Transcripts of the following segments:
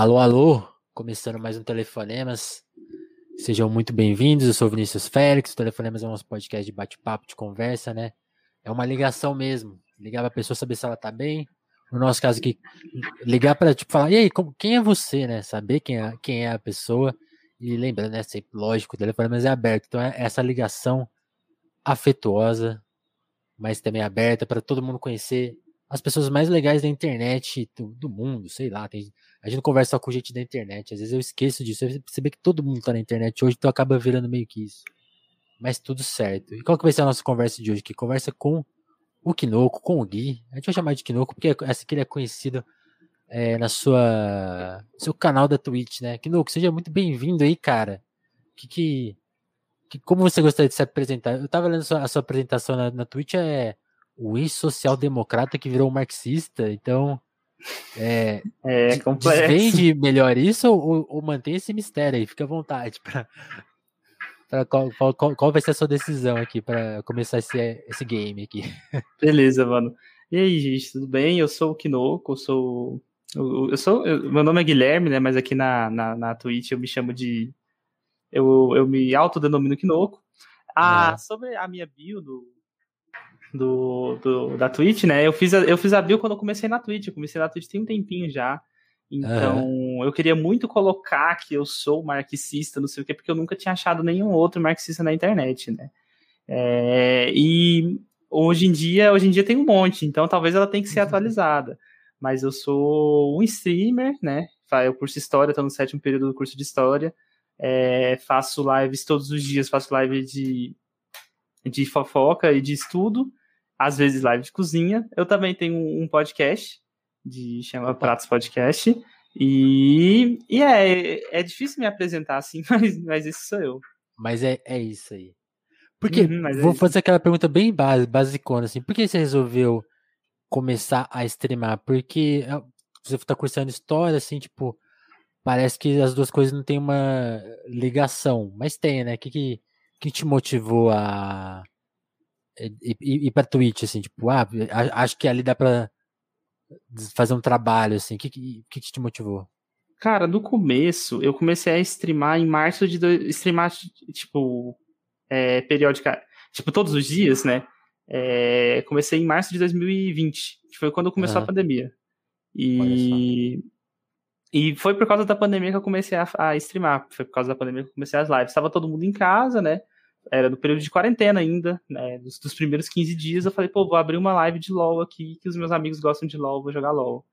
Alô, alô, começando mais um Telefonemas. Sejam muito bem-vindos, eu sou Vinícius Félix, o Telefonemas é um nosso podcast de bate-papo, de conversa, né? É uma ligação mesmo, ligar pra pessoa, saber se ela tá bem. No nosso caso aqui, ligar para tipo, falar, e aí, como, quem é você, né? Saber quem é, quem é a pessoa. E lembrando, né, sempre, lógico, o Telefonemas é aberto, então é essa ligação afetuosa, mas também aberta para todo mundo conhecer as pessoas mais legais da internet do, do mundo, sei lá. Tem, a gente conversa só com gente da internet, às vezes eu esqueço disso. Você percebe que todo mundo tá na internet hoje, então acaba virando meio que isso. Mas tudo certo. E qual que vai ser a nossa conversa de hoje? Que conversa com o Kinoko, com o Gui. A gente vai chamar de Kinoko porque essa aqui ele é conhecido é, na sua seu canal da Twitch, né? Kinoko, seja muito bem-vindo aí, cara. Que, que, que, como você gostaria de se apresentar? Eu tava lendo a sua, a sua apresentação na, na Twitch, é o ex-social-democrata que virou marxista, então. É, é complexo. Vende melhor isso ou, ou, mantém esse mistério aí? Fica à vontade. Pra qual, qual, qual, vai ser a sua decisão aqui para começar esse, esse game aqui? Beleza, mano. E aí, gente, tudo bem? Eu sou o Kinoko, eu sou. Eu, eu sou. Eu, meu nome é Guilherme, né? Mas aqui na, na, na Twitch eu me chamo de. Eu, eu me autodenomino Kinoko. Ah, é. sobre a minha bio do, do, da Twitch, né? Eu fiz, a, eu fiz a bio quando eu comecei na Twitch. Eu comecei na Twitch tem um tempinho já. Então, uhum. eu queria muito colocar que eu sou marxista, não sei o quê, porque eu nunca tinha achado nenhum outro marxista na internet, né? É, e hoje em dia, hoje em dia tem um monte, então talvez ela tenha que ser uhum. atualizada. Mas eu sou um streamer, né? Eu curso história, estou no sétimo período do curso de história. É, faço lives todos os dias, faço live de, de fofoca e de estudo às vezes live de cozinha. Eu também tenho um podcast de chama Pratos Podcast. E, e é, é difícil me apresentar assim, mas, mas esse sou eu. Mas é, é isso aí. Porque, uhum, vou é fazer aquela pergunta bem base, basicona, assim, por que você resolveu começar a streamar? Porque é, você está cursando história, assim, tipo, parece que as duas coisas não têm uma ligação, mas tem, né? O que, que, que te motivou a, e, e, pra Twitch, assim, tipo, ah, acho que ali dá pra fazer um trabalho, assim. O que, que, que te motivou? Cara, no começo, eu comecei a streamar em março de. Do... streamar, tipo, é, periódica. Tipo, todos os dias, né? É, comecei em março de 2020, que foi quando começou uhum. a pandemia. E. E foi por causa da pandemia que eu comecei a, a, streamar. Foi por causa da pandemia que eu comecei as lives. Estava todo mundo em casa, né? Era no período de quarentena ainda, né? Dos, dos, primeiros 15 dias, eu falei, pô, vou abrir uma live de LOL aqui, que os meus amigos gostam de LOL, vou jogar LOL.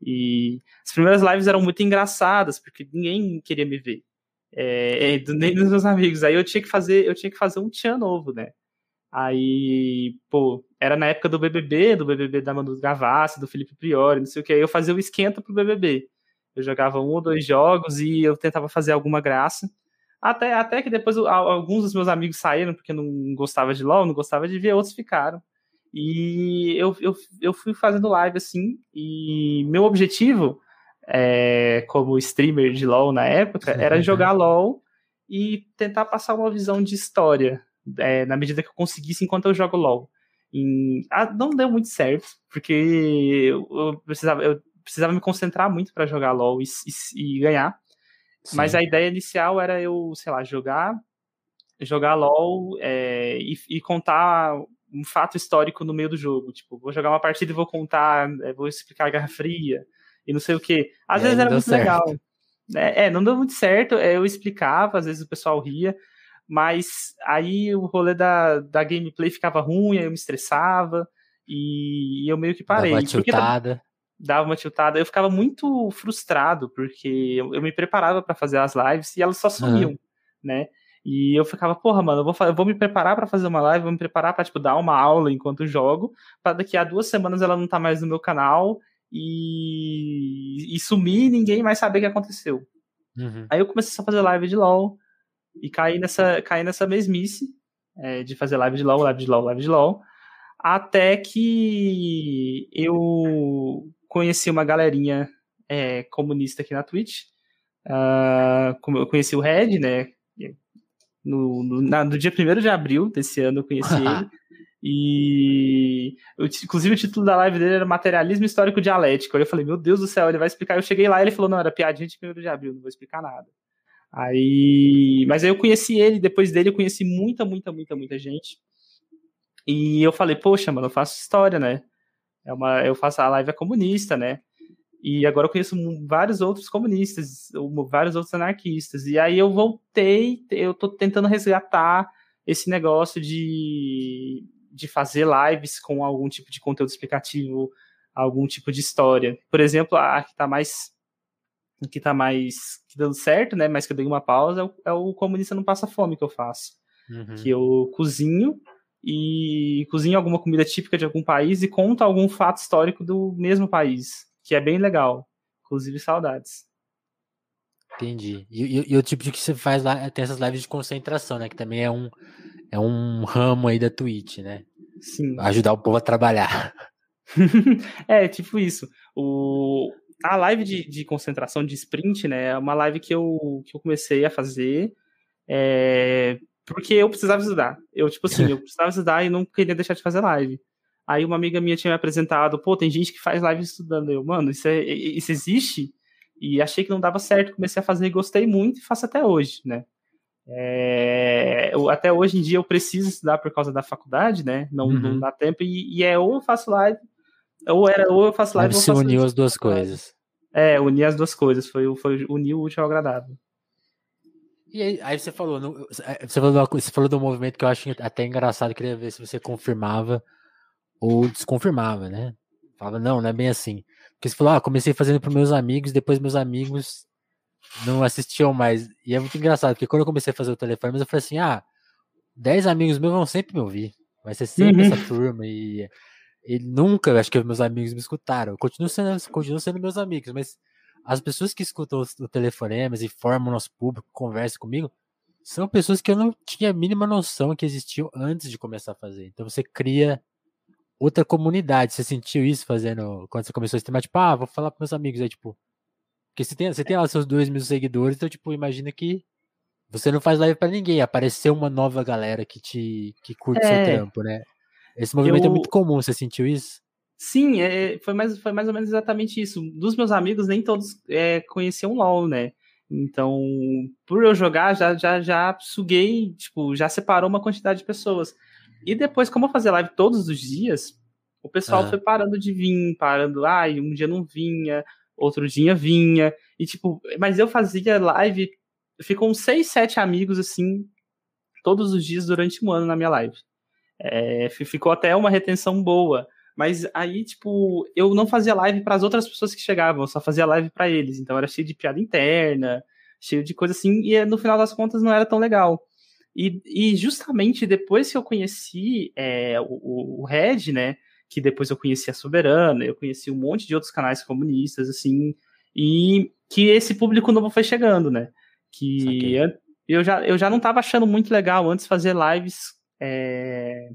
E as primeiras lives eram muito engraçadas, porque ninguém queria me ver. É, é nem dos meus amigos. Aí eu tinha que fazer, eu tinha que fazer um tchan novo, né? Aí, pô, era na época do BBB, do BBB da Manu Gavassi, do Felipe Priori, não sei o que. Aí eu fazia o esquenta pro BBB. Eu jogava um ou dois jogos e eu tentava fazer alguma graça. Até, até que depois alguns dos meus amigos saíram porque não gostava de LOL, não gostava de ver, outros ficaram. E eu, eu, eu fui fazendo live assim, e meu objetivo, é, como streamer de LOL na época, era jogar LOL e tentar passar uma visão de história é, na medida que eu conseguisse enquanto eu jogo LOL. E, ah, não deu muito certo, porque eu, eu, precisava, eu precisava me concentrar muito para jogar LOL e, e, e ganhar. Mas a ideia inicial era eu, sei lá, jogar, jogar LOL é, e, e, contar um fato histórico no meio do jogo. Tipo, vou jogar uma partida e vou contar, é, vou explicar a Guerra Fria e não sei o que. Às é, vezes era muito certo. legal. É, é, não deu muito certo, é, eu explicava, às vezes o pessoal ria, mas aí o rolê da, da gameplay ficava ruim, aí eu me estressava e eu meio que parei. Dava uma tiltada dava uma tiltada. Eu ficava muito frustrado, porque eu, eu me preparava para fazer as lives e elas só sumiam, uhum. né? E eu ficava, porra, mano, eu vou, eu vou me preparar para fazer uma live, vou me preparar para tipo, dar uma aula enquanto jogo, para daqui a duas semanas ela não tá mais no meu canal e, e sumir e ninguém mais saber o que aconteceu. Uhum. Aí eu comecei a fazer live de LOL e caí nessa, caí nessa mesmice é, de fazer live de LOL, live de LOL, live de LOL, até que eu conheci uma galerinha é, comunista aqui na Twitch. Uh, eu conheci o Red, né? No, no, na, no dia 1 de abril desse ano eu conheci ele. E inclusive o título da live dele era Materialismo Histórico Dialético. Aí eu falei, meu Deus do céu, ele vai explicar. Eu cheguei lá e ele falou, não, era piadinha de 1 de abril, não vou explicar nada. Aí, mas aí eu conheci ele, depois dele eu conheci muita, muita, muita, muita gente. E eu falei, poxa, mano, eu faço história, né? É uma, eu faço a live é comunista, né? E agora eu conheço vários outros comunistas, vários outros anarquistas. E aí eu voltei, eu tô tentando resgatar esse negócio de, de fazer lives com algum tipo de conteúdo explicativo, algum tipo de história. Por exemplo, a que tá mais que tá mais que dando certo, né? Mas que eu dei uma pausa é o, é o comunista não passa fome que eu faço, uhum. que eu cozinho e cozinho alguma comida típica de algum país e conto algum fato histórico do mesmo país que é bem legal. Inclusive, saudades. Entendi. E, e, e, o tipo de que você faz lá, tem essas lives de concentração, né? Que também é um, é um ramo aí da Twitch, né? Sim. Ajudar o povo a trabalhar. é, tipo isso. O, a live de, de concentração de sprint, né? É uma live que eu, que eu comecei a fazer é, porque eu precisava estudar. Eu, tipo assim, eu precisava estudar e não queria deixar de fazer live. Aí uma amiga minha tinha me apresentado, pô, tem gente que faz live estudando. Eu, mano, isso, é, isso existe? E achei que não dava certo, comecei a fazer e gostei muito e faço até hoje, né? É, eu, até hoje em dia eu preciso estudar por causa da faculdade, né? Não, uhum. não dá tempo, e, e, é ou eu faço live, ou era ou eu faço live. Você uniu as duas coisas. É, unir as duas coisas, foi, foi unir o útil ao agradável. E aí, aí você falou, é, você falou, você falou do movimento que eu acho até engraçado, queria ver se você confirmava ou desconfirmava, né? Falava, não, não é bem assim. Porque você falou, ah, comecei fazendo para meus amigos, depois meus amigos não assistiam mais. E é muito engraçado, porque quando eu comecei a fazer o telefone, eu falei assim, ah, 10 amigos meus vão sempre me ouvir. Vai ser sempre uhum. essa turma. E, e nunca, acho que meus amigos me escutaram. Continuo sendo, continuo sendo meus amigos, mas as pessoas que escutam o telefonemas e formam o nosso público, conversam comigo, são pessoas que eu não tinha a mínima noção que existiam antes de começar a fazer. Então você cria outra comunidade. Você sentiu isso fazendo quando você começou a streamar? Tipo, ah, vou falar para meus amigos aí, tipo. Porque você tem, você tem lá seus dois mil seguidores, então, tipo, imagina que você não faz live para ninguém. Apareceu uma nova galera que te que curte é, seu trampo, né? Esse movimento é eu... é muito comum, você sentiu isso? Sim, é, foi, mais, foi mais ou menos exatamente isso. Dos meus amigos, nem todos é, conheciam LOL, né? Então, por eu jogar, já, já, já suguei, tipo, já separou uma quantidade de pessoas. E depois, como eu fazia live todos os dias, o pessoal foi parando de vir, parando, ai, um dia não vinha, outro dia vinha, e tipo, mas eu fazia live, ficam seis, sete amigos assim, todos os dias durante um ano na minha live. É, ficou até uma retenção boa. Mas aí, tipo, eu não fazia live para as outras pessoas que chegavam, eu só fazia live para eles. Então era cheio de piada interna, cheio de coisa assim, e no final das contas não era tão legal. E, e justamente depois que eu conheci é, o, o Red, né? Que depois eu conheci a Soberana, eu conheci um monte de outros canais comunistas, assim, e que esse público novo foi chegando, né? Que eu já, eu já não estava achando muito legal antes fazer lives. É,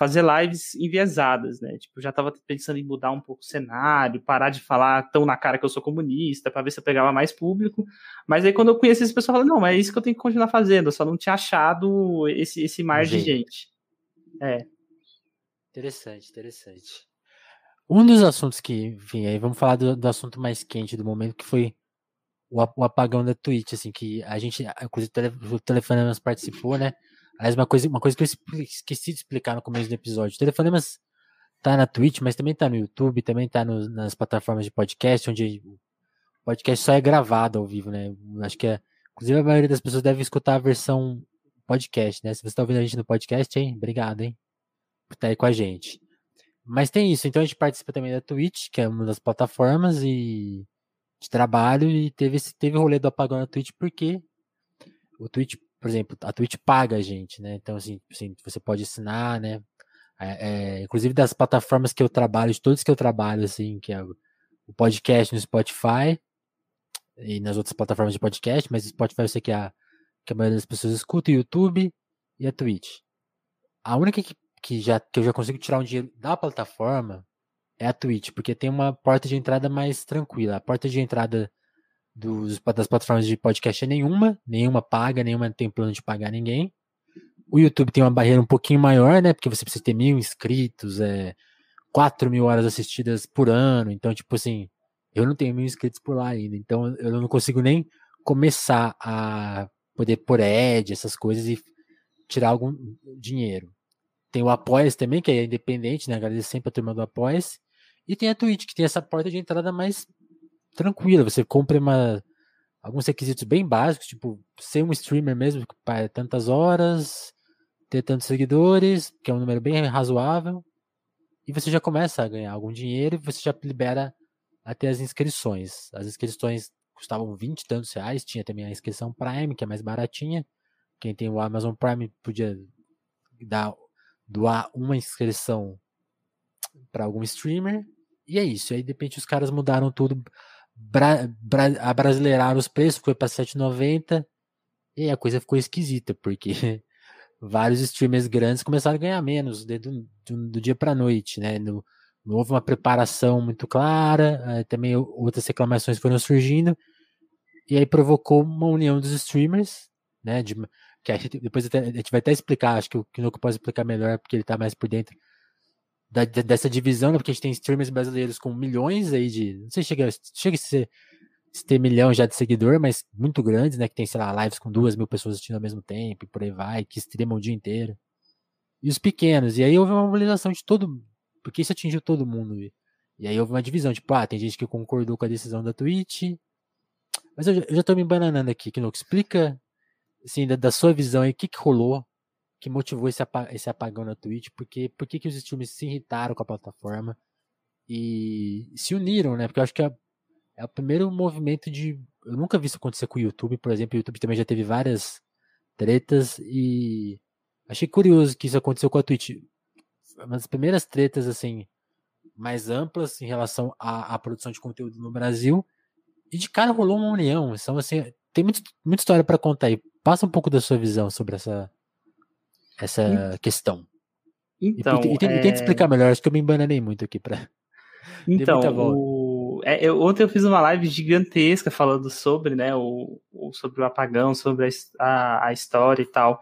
fazer lives enviesadas, né? Tipo, já tava pensando em mudar um pouco o cenário, parar de falar tão na cara que eu sou comunista, para ver se eu pegava mais público. Mas aí quando eu conheci esse pessoal, eu falei, não, é isso que eu tenho que continuar fazendo, eu só não tinha achado esse, esse mar de gente. É. Interessante, interessante. Um dos assuntos que, enfim, aí vamos falar do, do assunto mais quente do momento, que foi o, o apagão da Twitch, assim, que a gente, inclusive o Telefonemas participou, né? Aliás, uma coisa, uma coisa que eu esqueci de explicar no começo do episódio. O Telefonemas tá na Twitch, mas também tá no YouTube, também tá no, nas plataformas de podcast, onde o podcast só é gravado ao vivo, né? Acho que é. Inclusive, a maioria das pessoas deve escutar a versão podcast, né? Se você tá ouvindo a gente no podcast, hein? Obrigado, hein? Por estar tá aí com a gente. Mas tem isso, então a gente participa também da Twitch, que é uma das plataformas e de trabalho, e teve esse teve o rolê do apagão na Twitch porque o Twitch por exemplo, a Twitch paga a gente, né? Então, assim, assim você pode assinar, né? É, é, inclusive das plataformas que eu trabalho, de todos que eu trabalho, assim, que é o, podcast no Spotify e nas outras plataformas de podcast, mas o Spotify eu sei que a, que a maioria das pessoas escuta, o YouTube e a Twitch. A única que, que, já, que eu já consigo tirar um dinheiro da plataforma é a Twitch, porque tem uma porta de entrada mais tranquila. A porta de entrada dos, das plataformas de podcast é nenhuma, nenhuma paga, nenhuma tem plano de pagar ninguém. O YouTube tem uma barreira um pouquinho maior, né? Porque você precisa ter mil inscritos, é, 4 mil horas assistidas por ano. Então, tipo assim, eu não tenho mil inscritos por lá ainda. Então, eu não consigo nem começar a poder pôr ad, essas coisas e tirar algum dinheiro. Tem o Apoias também, que é independente, né? Agradeço sempre a turma do Apoias. E tem a Twitch, que tem essa porta de entrada mais tranquila. Você compra uma, alguns requisitos bem básicos, tipo, ser um streamer mesmo, para tantas horas, ter tantos seguidores, que é um número bem razoável. E você já começa a ganhar algum dinheiro e você já libera até as inscrições. As inscrições custavam 20 e tantos reais, tinha também a inscrição Prime, que é mais baratinha. Quem tem o Amazon Prime podia dar doar uma inscrição para algum streamer. E é isso. Aí de repente os caras mudaram tudo, bra, bra, os preços, foi para 7,90. E a coisa ficou esquisita, porque vários streamers grandes começaram a ganhar menos do, do, do dia para noite, né? No, não houve uma preparação muito clara, também outras reclamações foram surgindo, e aí provocou uma união dos streamers, né? De, que a gente, depois a gente vai até explicar, acho que o Kinoco pode explicar melhor, porque ele está mais por dentro da, dessa divisão, né? Porque a gente tem streamers brasileiros com milhões aí de. Não sei se chega, chega a ser, se ter milhão já de seguidor, mas muito grandes, né? Que tem, sei lá, lives com duas mil pessoas assistindo ao mesmo tempo, e por aí vai, que streamam o dia inteiro. E os pequenos, e aí houve uma mobilização de todo. Porque isso atingiu todo mundo. E aí houve uma divisão, tipo, ah, tem gente que concordou com a decisão da Twitch. Mas eu, eu já tô me bananando aqui, Kinoco. Explica assim, da, da, sua visão aí, o que, que rolou que motivou esse, esse apagão na Twitch? Porque, por que, que os streamers se irritaram com a plataforma e se uniram, né? Porque eu acho que é, é o primeiro movimento de. Eu nunca vi isso acontecer com o YouTube, por exemplo. O YouTube também já teve várias tretas e achei curioso que isso aconteceu com a Twitch. Uma das primeiras tretas, assim, mais amplas em relação à, à produção de conteúdo no Brasil. E de cara rolou uma união. Então, assim, tem muito, muita história para contar aí. Passa um pouco da sua visão sobre essa, essa então, questão. Então, e, e, e, é... tenta explicar melhor, acho que eu me embananei muito aqui para. Então, o... é, eu, ontem eu fiz uma live gigantesca falando sobre, né, o, o sobre o apagão, sobre a, a, a história e tal.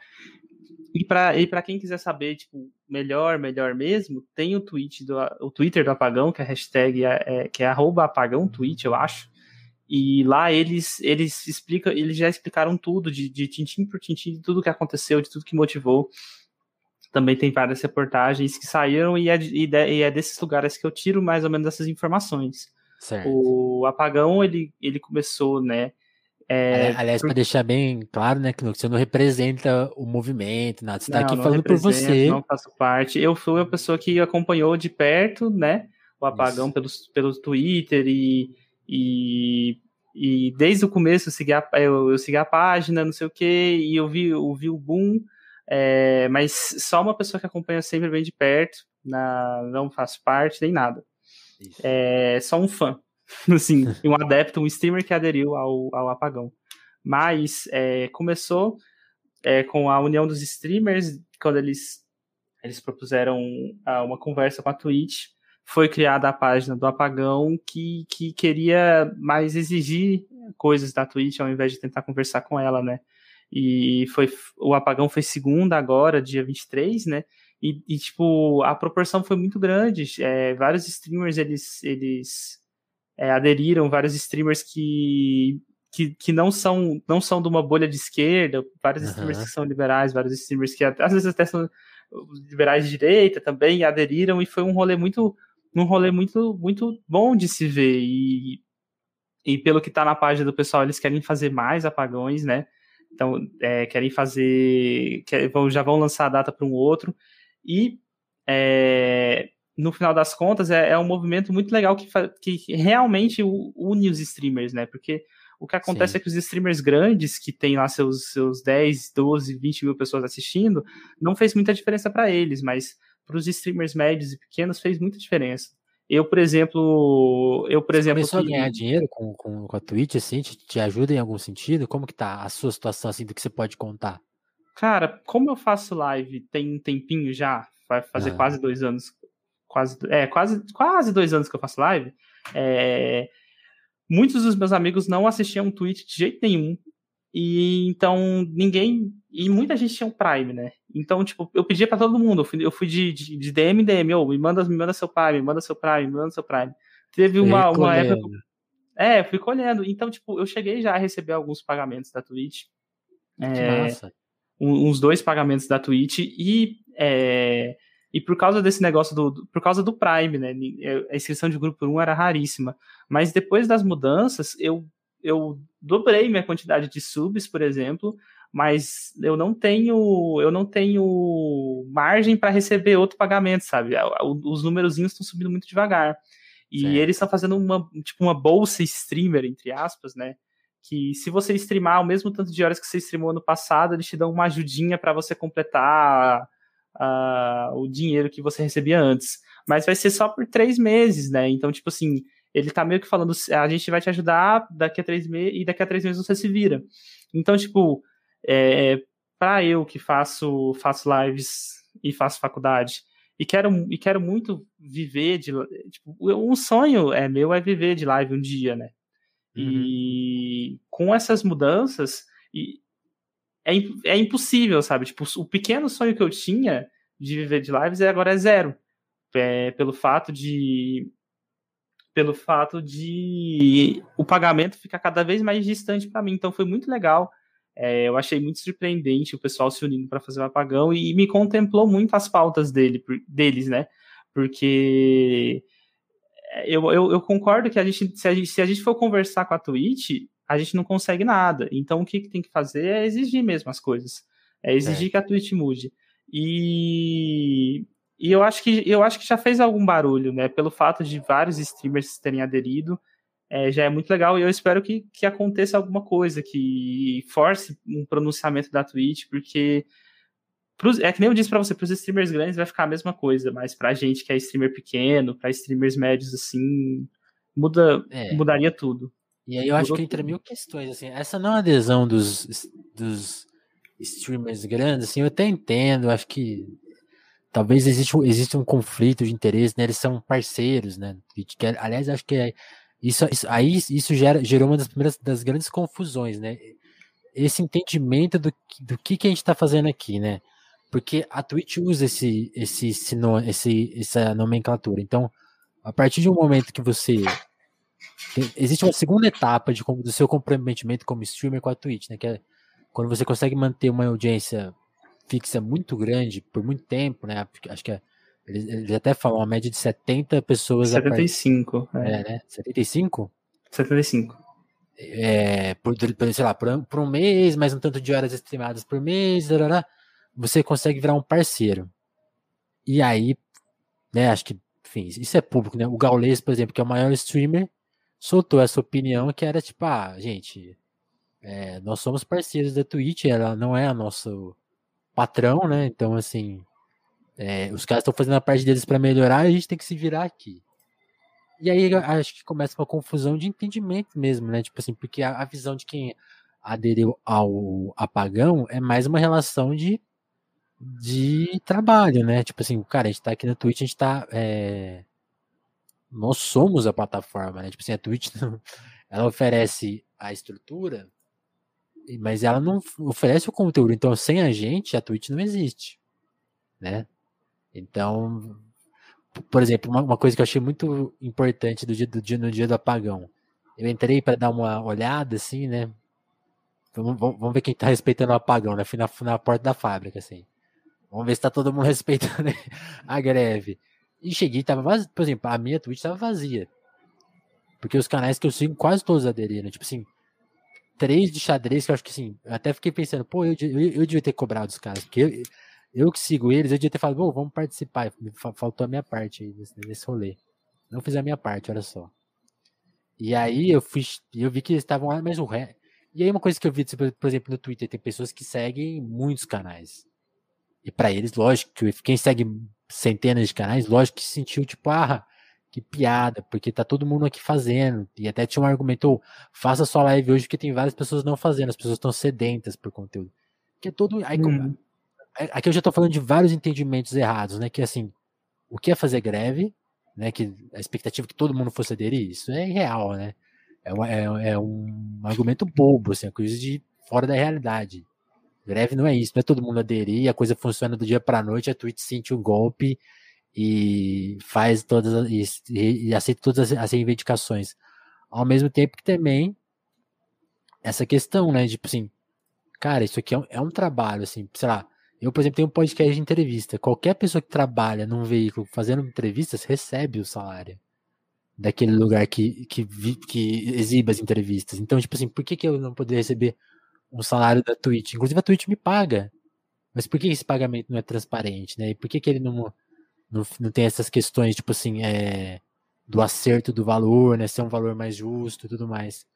E para e pra quem quiser saber, tipo, melhor, melhor mesmo, tem o tweet do o Twitter do apagão, que é a hashtag é, é que é arroba apagão tweet, eu acho. E lá eles eles explicam, eles já explicaram tudo de, de tintim por tintim de tudo que aconteceu, de tudo que motivou. Também tem várias reportagens que saíram e é, e, de, e é desses lugares que eu tiro mais ou menos essas informações. Certo. O apagão ele, ele começou, né? É, Aliás, para deixar bem claro, né, que você não representa o movimento, nada. Você está aqui falando por você. Não faço parte. Eu fui a pessoa que acompanhou de perto, né, o apagão pelo, pelo Twitter e e, e desde o começo eu segui, a, eu, eu segui a página, não sei o que, e eu vi, eu vi o boom, é, mas só uma pessoa que acompanha sempre bem de perto, na, não faço parte nem nada. Isso. É só um fã, assim, um adepto, um streamer que aderiu ao, ao apagão. Mas é, começou é, com a união dos streamers, quando eles, eles propuseram uma conversa com a Twitch, foi criada a página do Apagão que, que queria mais exigir coisas da Twitch ao invés de tentar conversar com ela, né? E foi o Apagão foi segunda agora, dia 23, né? E, e tipo, a proporção foi muito grande. É, vários streamers eles, eles é, aderiram, vários streamers que, que, que não, são, não são de uma bolha de esquerda, vários uhum. streamers que são liberais, vários streamers que às vezes até são liberais de direita também aderiram, e foi um rolê muito num rolê muito, muito bom de se ver. E, e pelo que tá na página do pessoal, eles querem fazer mais apagões, né? Então, é, querem fazer. Quer, já vão lançar a data para um outro. E é, no final das contas, é, é, um movimento muito legal que, que realmente une os streamers, né? Porque o que acontece Sim. é que os streamers grandes, que tem lá seus, seus 10, 12, 20 mil pessoas assistindo, não fez muita diferença para eles, mas para os streamers médios e pequenos fez muita diferença. Eu, por exemplo, eu, por Você exemplo, começou que... a ganhar dinheiro com, com, com a Twitch, assim, te, te, ajuda em algum sentido? Como que tá a sua situação, assim, do que você pode contar? Cara, como eu faço live tem um tempinho já, vai fazer ah. quase dois anos, quase, é, quase, quase dois anos que eu faço live, é, muitos dos meus amigos não assistiam Twitch de jeito nenhum, E então ninguém. E muita gente tinha o um Prime, né? Então, tipo, eu pedia para todo mundo. Eu fui, eu fui de, de, de DM em DM, oh, me manda, me manda seu Prime, me manda seu Prime, me manda seu Prime. Teve uma, uma época. É, fui colhendo. Então, tipo, eu cheguei já a receber alguns pagamentos da Twitch. É, massa. uns dois pagamentos da Twitch e. É, e por causa desse negócio do, por causa do Prime, né? A inscrição de grupo 1 era raríssima. Mas depois das mudanças, eu, eu dobrei minha quantidade de subs, por exemplo, mas eu não tenho eu não tenho margem para receber outro pagamento, sabe? Os númerozinhos estão subindo muito devagar. E certo. eles estão fazendo uma tipo uma bolsa streamer entre aspas, né? Que se você streamar o mesmo tanto de horas que você streamou ano passado, eles te dão uma ajudinha para você completar uh, o dinheiro que você recebia antes. Mas vai ser só por três meses, né? Então, tipo assim, ele tá meio que falando, a gente vai te ajudar daqui a três meses e daqui a três meses você se vira. Então, tipo, é, para eu que faço, faço lives e faço faculdade e quero, e quero muito viver de. Tipo, um sonho é meu é viver de live um dia, né? Uhum. E com essas mudanças, e é, é impossível, sabe? Tipo, o pequeno sonho que eu tinha de viver de lives é agora é zero. É, pelo fato de pelo fato de o pagamento ficar cada vez mais distante para mim. Então foi muito legal. É, eu achei muito surpreendente o pessoal se unindo para fazer o apagão e, e, me contemplou muito as pautas dele, deles, né? Porque eu, eu, eu, concordo que a gente se, a gente, se a gente for conversar com a Twitch, a gente não consegue nada. Então o que, que tem que fazer é exigir mesmo as coisas. É exigir é. que a Twitch mude. E, e eu acho que eu acho que já fez algum barulho, né? Pelo fato de vários streamers terem aderido. É, já é muito legal e eu espero que, que aconteça alguma coisa, que force um pronunciamento da Twitch, porque pros, é que nem eu disse para você, para os streamers grandes vai ficar a mesma coisa, mas para a gente que é streamer pequeno, para streamers médios assim, muda, é. mudaria tudo. E aí eu acho que entra mil questões, assim, essa não adesão dos, dos streamers grandes, assim, eu até entendo, acho que talvez exista, exista um conflito de interesse, né, eles são parceiros, né, que, aliás, acho que é, isso, isso, aí isso gera, gerou uma das primeiras, das grandes confusões, né, esse entendimento do, do que, que a gente está fazendo aqui, né, porque a Twitch usa esse, esse, esse, esse, essa nomenclatura, então, a partir de um momento que você existe uma segunda etapa de, do seu comprometimento como streamer com a Twitch, né? Que é quando você consegue manter uma audiência fixa muito grande por muito tempo, né? Acho que é, eles, eles, até falam uma média de 70 pessoas. 75. A part... é. é, né? 75? 75. É, por, sei lá, por, por, um mês, mais um tanto de horas streamadas por mês, você consegue virar um parceiro. E aí, né, acho que, enfim, isso é público, né? O Gaules, por exemplo, que é o maior streamer, soltou essa opinião que era tipo, ah, gente, é, nós somos parceiros da Twitch, ela não é a nosso patrão, né? Então, assim, é, os caras estão fazendo a parte deles para melhorar a gente tem que se virar aqui. E aí acho que começa uma confusão de entendimento mesmo, né? Tipo assim, porque a, a visão de quem aderiu ao apagão é mais uma relação de, de trabalho, né? Tipo assim, cara, a gente tá aqui na Twitch, a gente tá é, nós somos a plataforma, né? Tipo assim, a Twitch ela oferece a estrutura, mas ela não oferece o conteúdo. Então, sem a gente, a Twitch não existe, né? Então, por exemplo, uma, uma coisa que eu achei muito importante do dia, do dia no dia do apagão, eu entrei para dar uma olhada, assim, né? Vamos, vamos ver quem tá respeitando o apagão, né? Fui na, na porta da fábrica, assim. Vamos ver se tá todo mundo respeitando a greve. E cheguei, tava vazio. Por exemplo, a minha Twitch tava vazia. Porque os canais que eu sigo, quase todos aderiram. Tipo assim, três de xadrez que eu acho que assim, eu até fiquei pensando, pô, eu, eu, eu devia ter cobrado os caras. Porque eu, eu que sigo eles, eu devia ter falado, vamos participar. Faltou a minha parte aí nesse, nesse rolê. Não fiz a minha parte, olha só. E aí eu fiz, eu vi que eles estavam lá, mas o ré. E aí uma coisa que eu vi, tipo, por exemplo, no Twitter, tem pessoas que seguem muitos canais. E para eles, lógico, que quem segue centenas de canais, lógico que sentiu tipo, ah, que piada, porque tá todo mundo aqui fazendo. E até tinha um argumento, oh, faça sua live hoje, porque tem várias pessoas não fazendo, as pessoas estão sedentas por conteúdo. Que é todo. Aí, hum. Aqui eu já tô falando de vários entendimentos errados, né? Que assim, o que é fazer greve, né? Que a expectativa é que todo mundo fosse aderir, isso é irreal, né? É um, é, é um argumento bobo, assim, é coisa de fora da realidade. Greve não é isso, não é todo mundo aderir, a coisa funciona do dia para noite, a Twitch sente o um golpe e faz todas e, e aceita todas as, as reivindicações. Ao mesmo tempo que também essa questão, né? Tipo assim, cara, isso aqui é um, é um trabalho, assim, sei lá. Eu, por exemplo, tenho um podcast de entrevista. Qualquer pessoa que trabalha num veículo fazendo entrevistas recebe o salário daquele lugar que, que, que exibe as entrevistas. Então, tipo assim, por que, que eu não poderia receber um salário da Twitch. Inclusive a Twitch me paga. Mas por que esse pagamento não é transparente, né? E por que, que ele não, não, não tem essas questões, tipo assim, é, do acerto do valor, né? Ser um valor mais justo e tudo mais.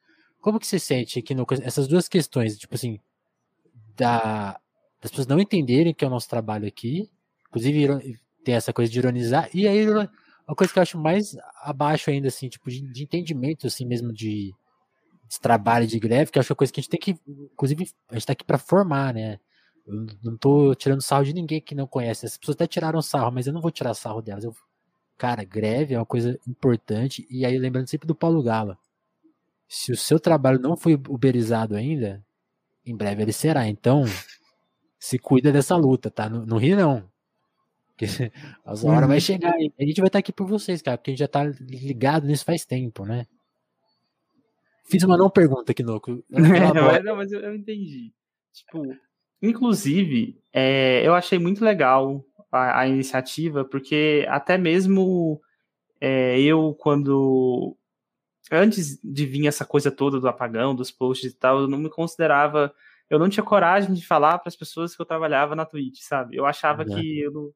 Como que você sente que no, essas duas questões, tipo assim, da, das pessoas não entenderem que é o nosso trabalho aqui, inclusive tem essa coisa de ironizar, e aí uma coisa que eu acho mais abaixo ainda, assim, tipo, de, de entendimento, assim, mesmo de, de trabalho de greve, que eu acho é uma coisa que a gente tem que, inclusive, a gente tá aqui para formar, né? Eu não tô tirando sarro de ninguém que não conhece. As pessoas até tiraram sarro, mas eu não vou tirar sarro delas. Eu, cara, greve é uma coisa importante. E aí, lembrando sempre do Paulo Gala. Se o seu trabalho não foi uberizado ainda, em breve ele será. Então, se cuida dessa luta, tá? Não, não ri, não. Porque as horas uhum. vai chegar. E a gente vai estar aqui por vocês, cara, porque a gente já tá ligado nisso faz tempo, né? Fiz uma não pergunta aqui, Noco. não, não, mas eu, eu, entendi. Tipo, inclusive, é, eu achei muito legal a, a iniciativa, porque até mesmo é, eu, quando. Antes de vir essa coisa toda do apagão, dos posts e tal, eu não me considerava. Eu não tinha coragem de falar para as pessoas que eu trabalhava na Twitch, sabe? Eu achava uhum. que eu não,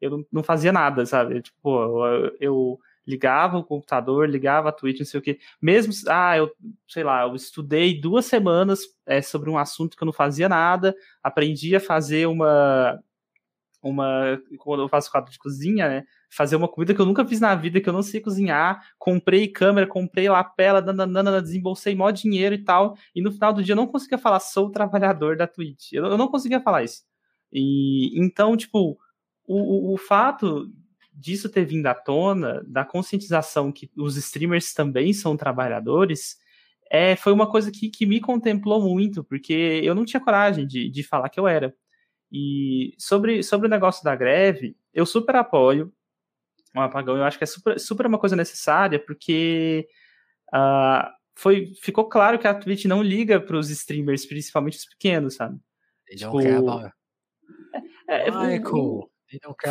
eu não, não fazia nada, sabe? Tipo, eu, eu ligava o computador, ligava a Twitch, não sei o que. Mesmo, ah, eu, sei lá, eu estudei duas semanas é, sobre um assunto que eu não fazia nada, aprendi a fazer uma, uma, quando eu faço quadro de cozinha, né, fazer uma comida que eu nunca fiz na vida, que eu não sei cozinhar, comprei câmera, comprei lapela, dananana, desembolsei mó dinheiro e tal, e no final do dia eu não conseguia falar, sou trabalhador da Twitch. Eu, eu não conseguia falar isso. E, então, tipo, o, o, o fato disso ter vindo à tona, da conscientização que os streamers também são trabalhadores, é, foi uma coisa que, que me contemplou muito, porque eu não tinha coragem de, de falar que eu era. E sobre, sobre o negócio da greve, eu super apoio o apagão, eu acho que é super, super uma coisa necessária, porque uh, foi, ficou claro que a Twitch não liga para os streamers, principalmente os pequenos, sabe? They don't tipo, care about... É, é, Michael,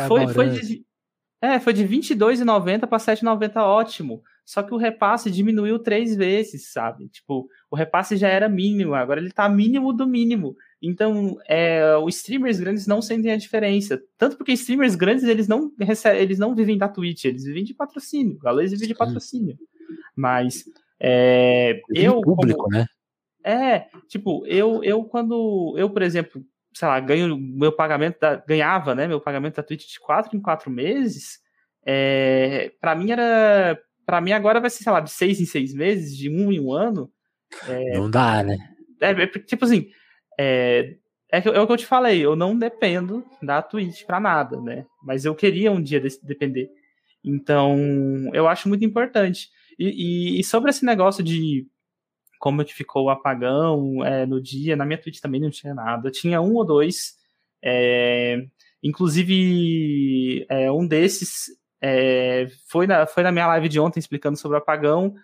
foi, foi, de, é, foi de 22,90 para 7,90 ótimo. Só que o repasse diminuiu três vezes, sabe? Tipo, o repasse já era mínimo, agora ele tá mínimo do mínimo. Então, é, os streamers grandes não sentem a diferença. Tanto porque streamers grandes, eles não recebem, eles não vivem da Twitch, eles vivem de patrocínio. A Lazy vive de patrocínio. Mas é, eu. Público, como, né? É, tipo, eu, eu quando. Eu, por exemplo, sei lá, ganho meu pagamento da, ganhava, né, meu pagamento da Twitch de quatro em quatro meses, é, para mim era, para mim agora vai ser, sei lá, de seis em seis meses, de um em um ano. É, não dá, né? É, é tipo assim, é, é, é, o que eu te falei, eu não dependo da Twitch para nada, né? Mas eu queria um dia depender. Então, eu acho muito importante. E, e, e sobre esse negócio de como que ficou o apagão é, no dia. Na minha Twitch também não tinha nada. Tinha um ou dois. É, inclusive, é, um desses é, foi, na, foi na minha live de ontem explicando sobre o apagão,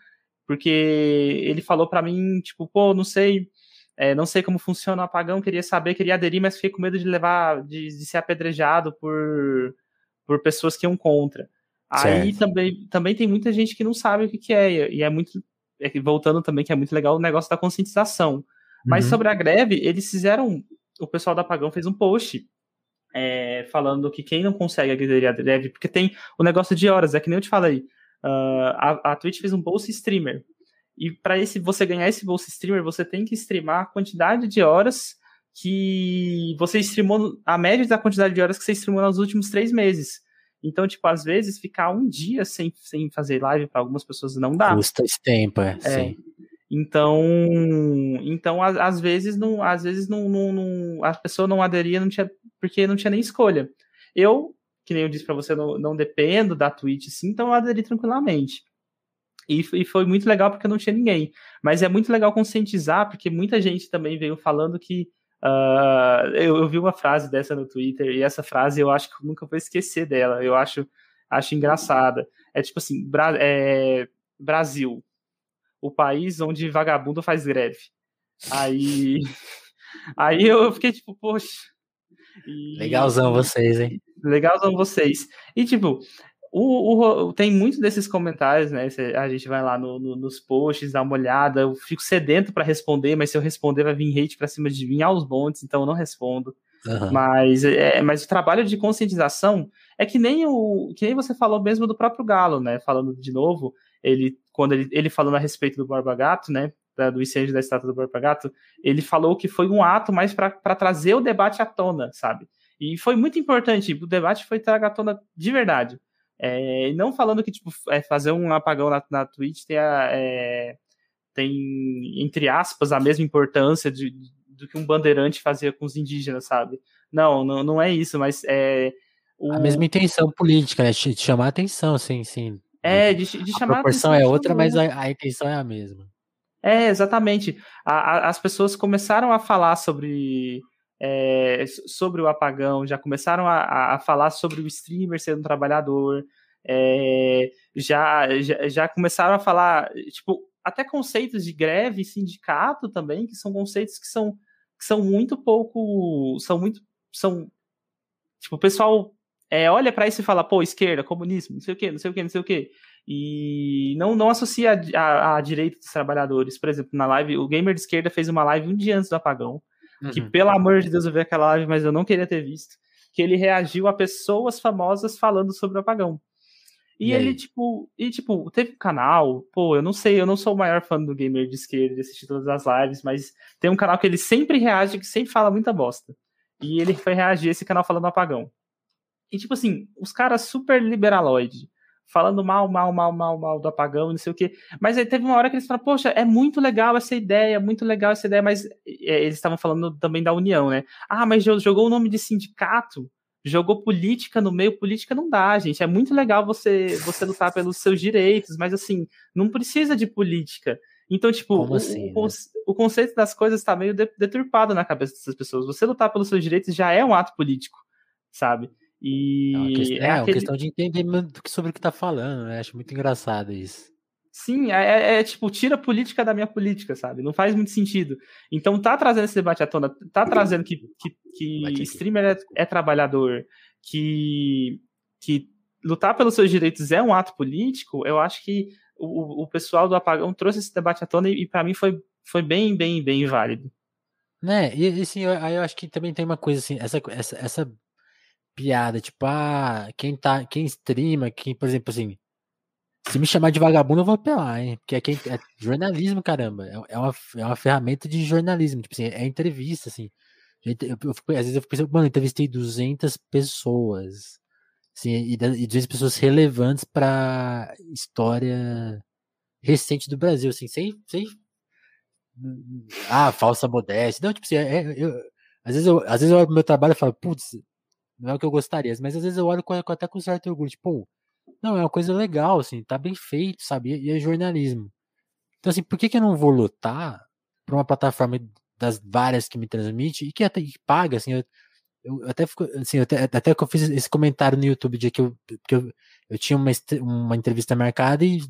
porque ele falou para mim, tipo, pô, não sei. É, não sei como funciona o apagão, queria saber, queria aderir, mas fiquei com medo de levar, de, de ser apedrejado por, por pessoas que iam contra. Certo. Aí também, também tem muita gente que não sabe o que, que é, e é muito voltando também, que é muito legal, o negócio da conscientização. Mas uhum. sobre a greve, eles fizeram. O pessoal da Pagão fez um post é, falando que quem não consegue aderir à greve, porque tem o negócio de horas, é que nem eu te falei. Uh, a, a Twitch fez um bolsa streamer. E para esse você ganhar esse bolsa streamer, você tem que streamar a quantidade de horas que você streamou, a média da quantidade de horas que você streamou nos últimos três meses. Então, tipo, às vezes ficar um dia sem, sem fazer live para algumas pessoas não dá. Custa esse tempo, é. é. Sim. Então, então às, vezes não, às vezes não, não, não, a pessoa não aderia, não tinha, porque não tinha nem escolha. Eu, que nem eu disse para você, não, não dependo da Twitch, sim, então eu aderi tranquilamente. E, e foi muito legal porque não tinha ninguém. Mas é muito legal conscientizar, porque muita gente também veio falando que. Uh, eu, eu, vi uma frase dessa no Twitter, e essa frase eu acho que eu nunca vou esquecer dela. Eu acho, acho engraçada. É tipo assim: Bra é, Brasil, o país onde vagabundo faz greve. Aí. Aí eu fiquei tipo, poxa. E... Legalzão vocês, hein? Legalzão vocês. E tipo, o, o, tem muitos desses comentários, né? A gente vai lá no, no, nos posts, dá uma olhada. Eu fico sedento para responder, mas se eu responder, vai vir hate para cima de mim aos montes, então eu não respondo. Uhum. Mas, é, mas o trabalho de conscientização é que nem o que nem você falou mesmo do próprio Galo, né? Falando de novo, ele quando ele, ele falando a respeito do Borba Gato, né? do incêndio da estátua do Borba Gato, ele falou que foi um ato mais para trazer o debate à tona, sabe? E foi muito importante, o debate foi trazer à tona de verdade. É, não falando que, tipo, é, fazer um apagão na, na Twitch tem, a, é, tem, entre aspas, a mesma importância de, de, do que um bandeirante fazia com os indígenas, sabe? Não, não, não é isso, mas é. O... A mesma intenção política, né? De chamar a atenção, sim, sim. É, de, de chamar a proporção é outra, mas a, a, intenção é a mesma. É, exatamente. A, a, as pessoas começaram a falar sobre é, sobre o apagão, já começaram a, a, falar sobre o streamer sendo um trabalhador, é, já, já, já começaram a falar, tipo, até conceitos de greve, sindicato também, que são conceitos que são, que são muito pouco, são muito, são, tipo, o pessoal é, olha para isso e fala, pô, esquerda, comunismo, não sei o que, não sei o que, não sei o que, e não, não associa a, a, a direito dos trabalhadores. Por exemplo, na live, o Gamer de Esquerda fez uma live um dia antes do apagão, que uhum. pelo amor de Deus eu vi aquela live, mas eu não queria ter visto, que ele reagiu a pessoas famosas falando sobre o apagão. E, e ele, aí? tipo, e tipo, teve um canal, pô, eu não sei, eu não sou o maior fã do gamer de esquerda, de assistir todas as lives, mas tem um canal que ele sempre reage, que sempre fala muita bosta. E ele foi reagir esse canal falando apagão. E, tipo assim, os caras super liberaloide, falando mal, mal, mal, mal, mal do apagão, não sei o quê. Mas aí teve uma hora que eles falaram, poxa, é muito legal essa ideia, muito legal essa ideia, mas é, eles estavam falando também da União, né? Ah, mas jogou o nome de sindicato, jogou política no meio, política não dá, gente. É muito legal você, você lutar pelos seus direitos, mas assim, não precisa de política. Então, tipo, assim, o, né? o, conceito das coisas está meio deturpado na cabeça dessas pessoas. Você lutar pelos seus direitos já é um ato político, sabe? E é uma questão, é, é aquele... questão de entendimento sobre o que está falando, né? Acho muito engraçado isso. Sim, é, é, é, tipo, tira a política da minha política, sabe? Não faz muito sentido. Então tá trazendo esse debate à tona, tá trazendo que, que, que streamer é, é, trabalhador, que, que lutar pelos seus direitos é um ato político, eu acho que o, o pessoal do Apagão trouxe esse debate à tona e, e para mim foi, foi bem, bem, bem válido. Né, e assim, aí eu acho que também tem uma coisa assim, essa, essa, essa piada, tipo, ah, quem tá, quem streama, quem, por exemplo, assim, se me chamar de vagabundo, eu vou apelar, hein? Porque é, quem, é jornalismo, caramba. É, é, uma, é uma ferramenta de jornalismo. Tipo assim, é entrevista, assim. Eu, eu, eu, às vezes eu fico pensando, mano, entrevistei 200 pessoas. Assim, e, e 200 pessoas relevantes pra história recente do Brasil, assim, sem. sem ah, falsa modéstia. Não, tipo assim, é, é, eu, às, vezes eu, às vezes eu olho pro meu trabalho e falo, putz, não é o que eu gostaria, mas às vezes eu olho com, até com certo orgulho, tipo, não, é uma coisa legal, assim, tá bem feito, sabe? E é jornalismo. Então, assim, por que, que eu não vou lutar pra uma plataforma das várias que me transmite e que até que paga, assim, eu, eu até fico, assim, eu até, até que eu fiz esse comentário no YouTube de que eu, que eu, eu tinha uma, uma entrevista marcada e,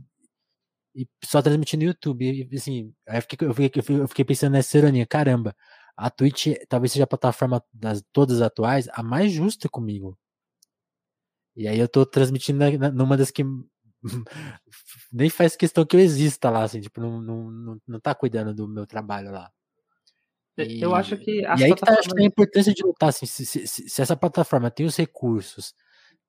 e só transmitindo no YouTube, e, assim, aí eu fiquei, eu fiquei, eu fiquei pensando nessa ironia, caramba, a Twitch talvez seja a plataforma das todas atuais a mais justa comigo. E aí eu tô transmitindo numa das que nem faz questão que eu exista lá, assim, tipo, não, não, não, não tá cuidando do meu trabalho lá. E, eu acho que. E aí que tá, acho que a importância de lutar, assim, se, se, se, se, essa plataforma tem os recursos,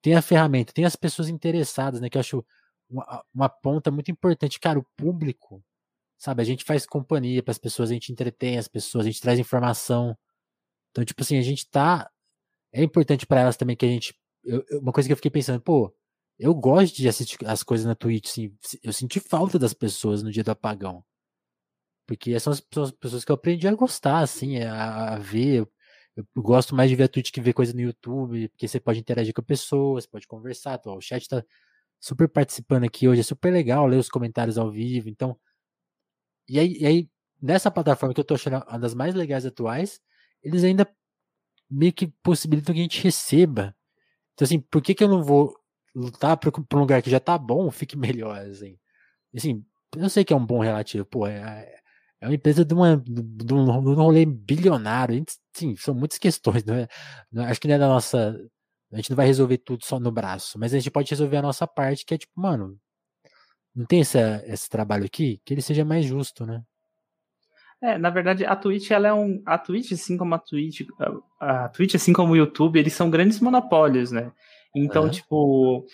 tem a ferramenta, tem as pessoas interessadas, né, que eu acho uma, uma ponta muito importante. Cara, o público, sabe, a gente faz companhia para as pessoas, a gente entretém as pessoas, a gente traz informação. Então, tipo assim, a gente tá. É importante para elas também que a gente eu, uma coisa que eu fiquei pensando, pô, eu gosto de assistir as coisas na Twitch, assim, eu senti falta das pessoas no dia do apagão. Porque são as pessoas que eu aprendi a gostar, assim, a, a ver. Eu, eu, gosto mais de ver a Twitch que ver coisa no YouTube, porque você pode interagir com a pessoa, você pode conversar, o chat tá super participando aqui hoje, é super legal ler os comentários ao vivo, então. E aí, e aí nessa plataforma que eu tô achando uma das mais legais atuais, eles ainda meio que possibilitam que a gente receba. Então, assim, por que, que eu não vou lutar para um lugar que já tá bom, fique melhor, assim? Assim, eu sei que é um bom relativo, pô, é, é uma empresa de, uma, de, um, de um rolê bilionário, gente, sim, são muitas questões, não é, acho que não é da nossa, a gente não vai resolver tudo só no braço, mas a gente pode resolver a nossa parte, que é tipo, mano, não tem essa, esse trabalho aqui, que ele seja mais justo, né? É, na verdade, a Twitch, ela é um. A Twitch, assim como a Twitch, a Twitch, assim como o YouTube, eles são grandes monopólios, né? Então, tipo.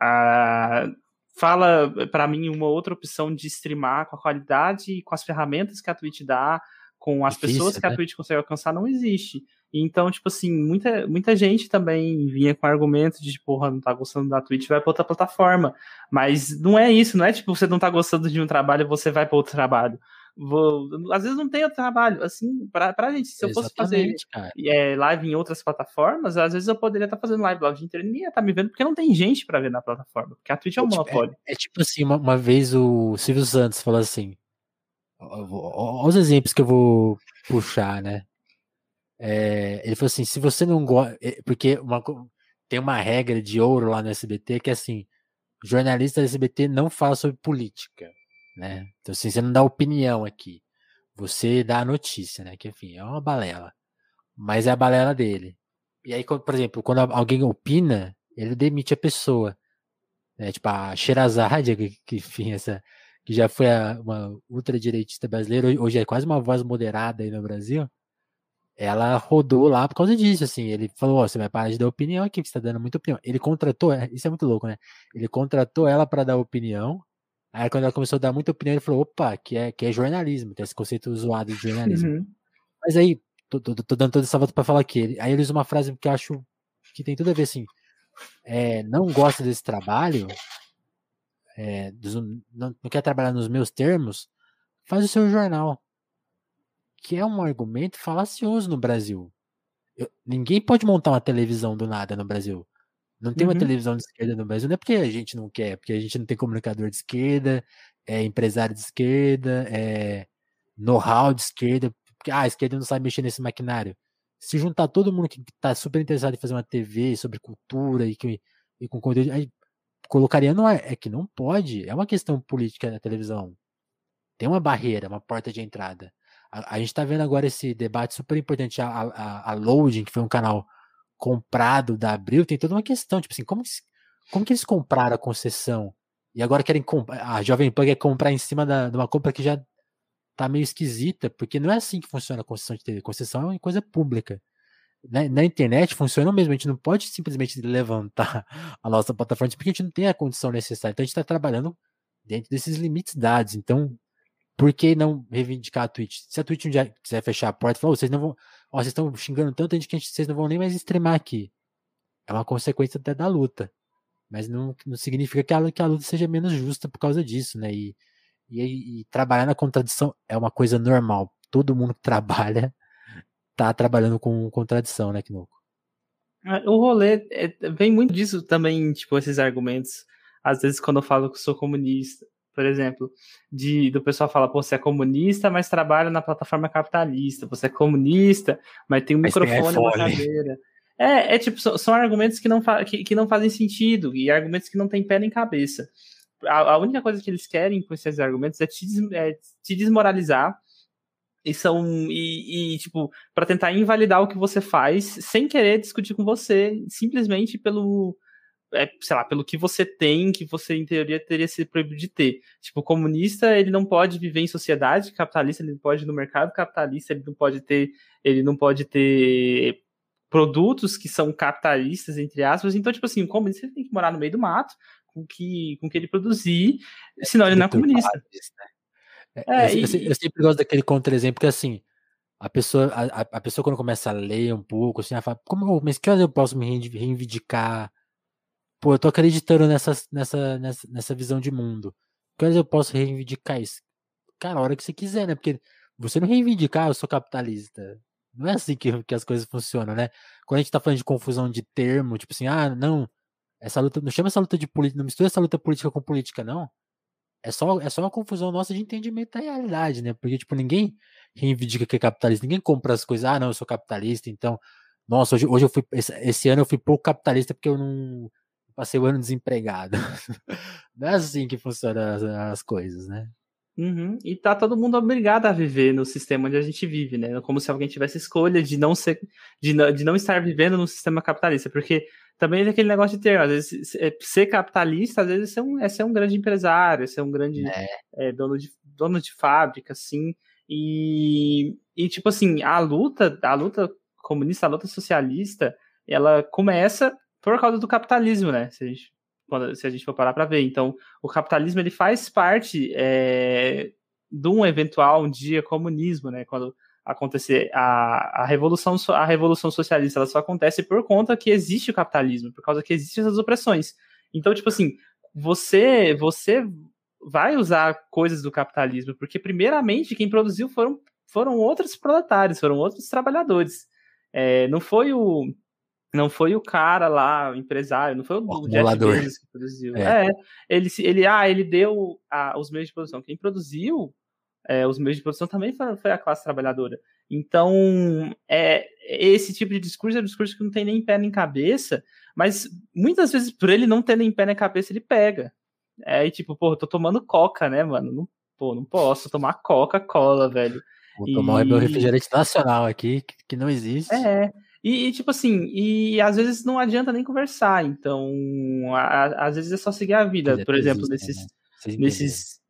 A, fala para mim uma outra opção de streamar com a qualidade e com as ferramentas que a Twitch dá, com as Difícil, pessoas que né? a Twitch consegue alcançar, não existe. Então, tipo assim, muita, muita gente também vinha com argumento de, porra, não tá gostando da Twitch, vai pra outra plataforma. Mas não é isso, não é tipo, você não tá gostando de um trabalho, você vai para outro trabalho. Vou, às vezes não tem outro trabalho. Assim, pra, pra gente, se eu fosse fazer é, live em outras plataformas, às vezes eu poderia estar tá fazendo live lá o dia inteiro e ninguém ia estar tá me vendo, porque não tem gente para ver na plataforma. Porque a Twitch é um é, tipo, monopólio. É, é, tipo assim, uma, uma, vez o Silvio Santos falou assim: olha os exemplos que eu vou puxar, né? É, ele falou assim: se você não gosta. É, porque uma, tem uma regra de ouro lá no SBT que é assim: jornalista do SBT não fala sobre política, né? Então, assim, você não dá opinião aqui. Você dá a notícia, né? Que enfim, é uma balela. Mas é a balela dele. E aí, por exemplo, quando alguém opina, ele demite a pessoa. Né? Tipo, a Sherazade, que, que, enfim, essa, que já foi a, uma ultradireitista brasileira, hoje é quase uma voz moderada aí no Brasil ela rodou lá por causa disso, assim, ele falou, oh, você vai parar de dar opinião aqui, que você tá dando muita opinião. Ele contratou, é, isso é muito louco, né? Ele contratou ela para dar opinião, aí quando ela começou a dar muita opinião, ele falou, opa, que é, que é jornalismo, tem esse conceito zoado de jornalismo. Uhum. Mas aí, tô, tô, tô, dando toda essa volta pra falar aqui, aí ele usa uma frase que eu acho que tem tudo a ver, assim, é, não gosta desse trabalho, é, não, não quer trabalhar nos meus termos, faz o seu jornal que é um argumento falacioso no Brasil. Eu, ninguém pode montar uma televisão do nada no Brasil. Não tem uhum. uma televisão de esquerda no Brasil, não é porque a gente não quer, é porque a gente não tem comunicador de esquerda, é empresário de esquerda, é know-how de esquerda, porque ah, a esquerda não sabe mexer nesse maquinário. Se juntar todo mundo que está super interessado em fazer uma TV sobre cultura e, que, e com conteúdo, aí colocaria no ar. É que não pode, é uma questão política da televisão. Tem uma barreira, uma porta de entrada. A, gente está vendo agora esse debate super importante. A, a, a, Loading, que foi um canal comprado da Abril, tem toda uma questão, tipo assim, como, como que eles compraram a concessão? E agora querem comprar. A Jovem Pan quer comprar em cima da, de uma compra que já tá meio esquisita, porque não é assim que funciona a concessão de TV. Concessão é uma coisa pública. Na, na, internet funciona mesmo, a gente não pode simplesmente levantar a nossa plataforma porque a gente não tem a condição necessária. Então a gente está trabalhando dentro desses limites dados. Então por que não reivindicar a Twitch? Se a Twitch um dia quiser fechar a porta, falou, vocês não vão. Vocês estão xingando tanto a gente que vocês não vão nem mais streamar aqui. É uma consequência até da luta. Mas não, não significa que a, que a luta seja menos justa por causa disso, né? E, e, e trabalhar na contradição é uma coisa normal. Todo mundo que trabalha tá trabalhando com contradição, né, Kinoko? É, o rolê é, vem muito disso também, tipo, esses argumentos. Às vezes, quando eu falo que sou comunista, por exemplo, de, do pessoal falar, pô, você é comunista, mas trabalha na plataforma capitalista, você é comunista, mas tem um mas microfone na cadeira. É, é tipo, são, são argumentos que não, que, que não fazem sentido, e argumentos que não têm pé nem cabeça. A, a única coisa que eles querem com esses argumentos é te, é te desmoralizar e são e, e tipo para tentar invalidar o que você faz sem querer discutir com você simplesmente pelo é, sei lá, pelo que você tem, que você, em teoria, teria sido proibido de ter. Tipo, o comunista, ele não pode viver em sociedade capitalista, ele não pode ir no mercado capitalista, ele não pode ter, ele não pode ter produtos que são capitalistas, entre aspas. Então, tipo assim, o comunista tem que morar no meio do mato, com que, com que ele produzir, senão ele não é comunista. Né? É, eu, e... eu, sempre gosto daquele contra-exemplo que, assim, a pessoa, a, a pessoa quando começa a ler um pouco, assim, ela fala, como, mas que horas eu posso me reivindicar pô, eu tô acreditando nessa, nessa, nessa, nessa visão de mundo. Quer eu posso reivindicar isso? Cara, a hora que você quiser, né? Porque você não reivindicar, ah, eu sou capitalista. Não é assim que, que as coisas funcionam, né? Quando a gente tá falando de confusão de termo, tipo assim, ah, não, essa luta, não chama essa luta de política, não mistura essa luta política com política, não. É só, é só uma confusão nossa de entendimento da realidade, né? Porque, tipo, ninguém reivindica que é capitalista, ninguém compra as coisas, ah, não, eu sou capitalista, então, nossa, hoje, hoje eu fui, esse, esse ano eu fui pouco capitalista porque eu não passei o ano desempregado. não é assim que funcionam as, as coisas, né? Uhum. E tá todo mundo obrigado a viver no sistema onde a gente vive, né? Como se alguém tivesse escolha de não ser, de não, de não estar vivendo no sistema capitalista, porque também é aquele negócio de ter, às vezes, é, ser capitalista, às vezes é ser um, é ser um grande empresário, é ser um grande é. É, dono, de, dono de fábrica, assim, e, e tipo assim, a luta, a luta comunista, a luta socialista, ela começa por causa do capitalismo, né? Se a gente quando, se a gente for parar para ver. Então, o capitalismo ele faz parte é, de um eventual um dia comunismo, né? Quando acontecer a, a revolução a revolução socialista, ela só acontece por conta que existe o capitalismo, por causa que existem essas opressões. Então, tipo assim, você você vai usar coisas do capitalismo, porque primeiramente quem produziu foram foram outros proletários, foram outros trabalhadores. É, não foi o não foi o cara lá, o empresário, não foi o, o Jeff Bezos que produziu. É. é, ele, ele, ah, ele deu a, os meios de produção. Quem produziu é, os meios de produção também foi, foi, a classe trabalhadora. Então, é, esse tipo de discurso é um discurso que não tem nem pé nem cabeça, mas muitas vezes, por ele não ter nem pé nem cabeça, ele pega. É tipo, pô, tô tomando coca, né, mano? Não, pô, não posso tomar Coca-Cola, velho. Vou e... tomar o meu refrigerante nacional aqui, que, que não existe. É. E, e, tipo assim, e às vezes não adianta nem conversar, então a, a, às vezes é só seguir a vida. Por exemplo, nesses, né? nesses,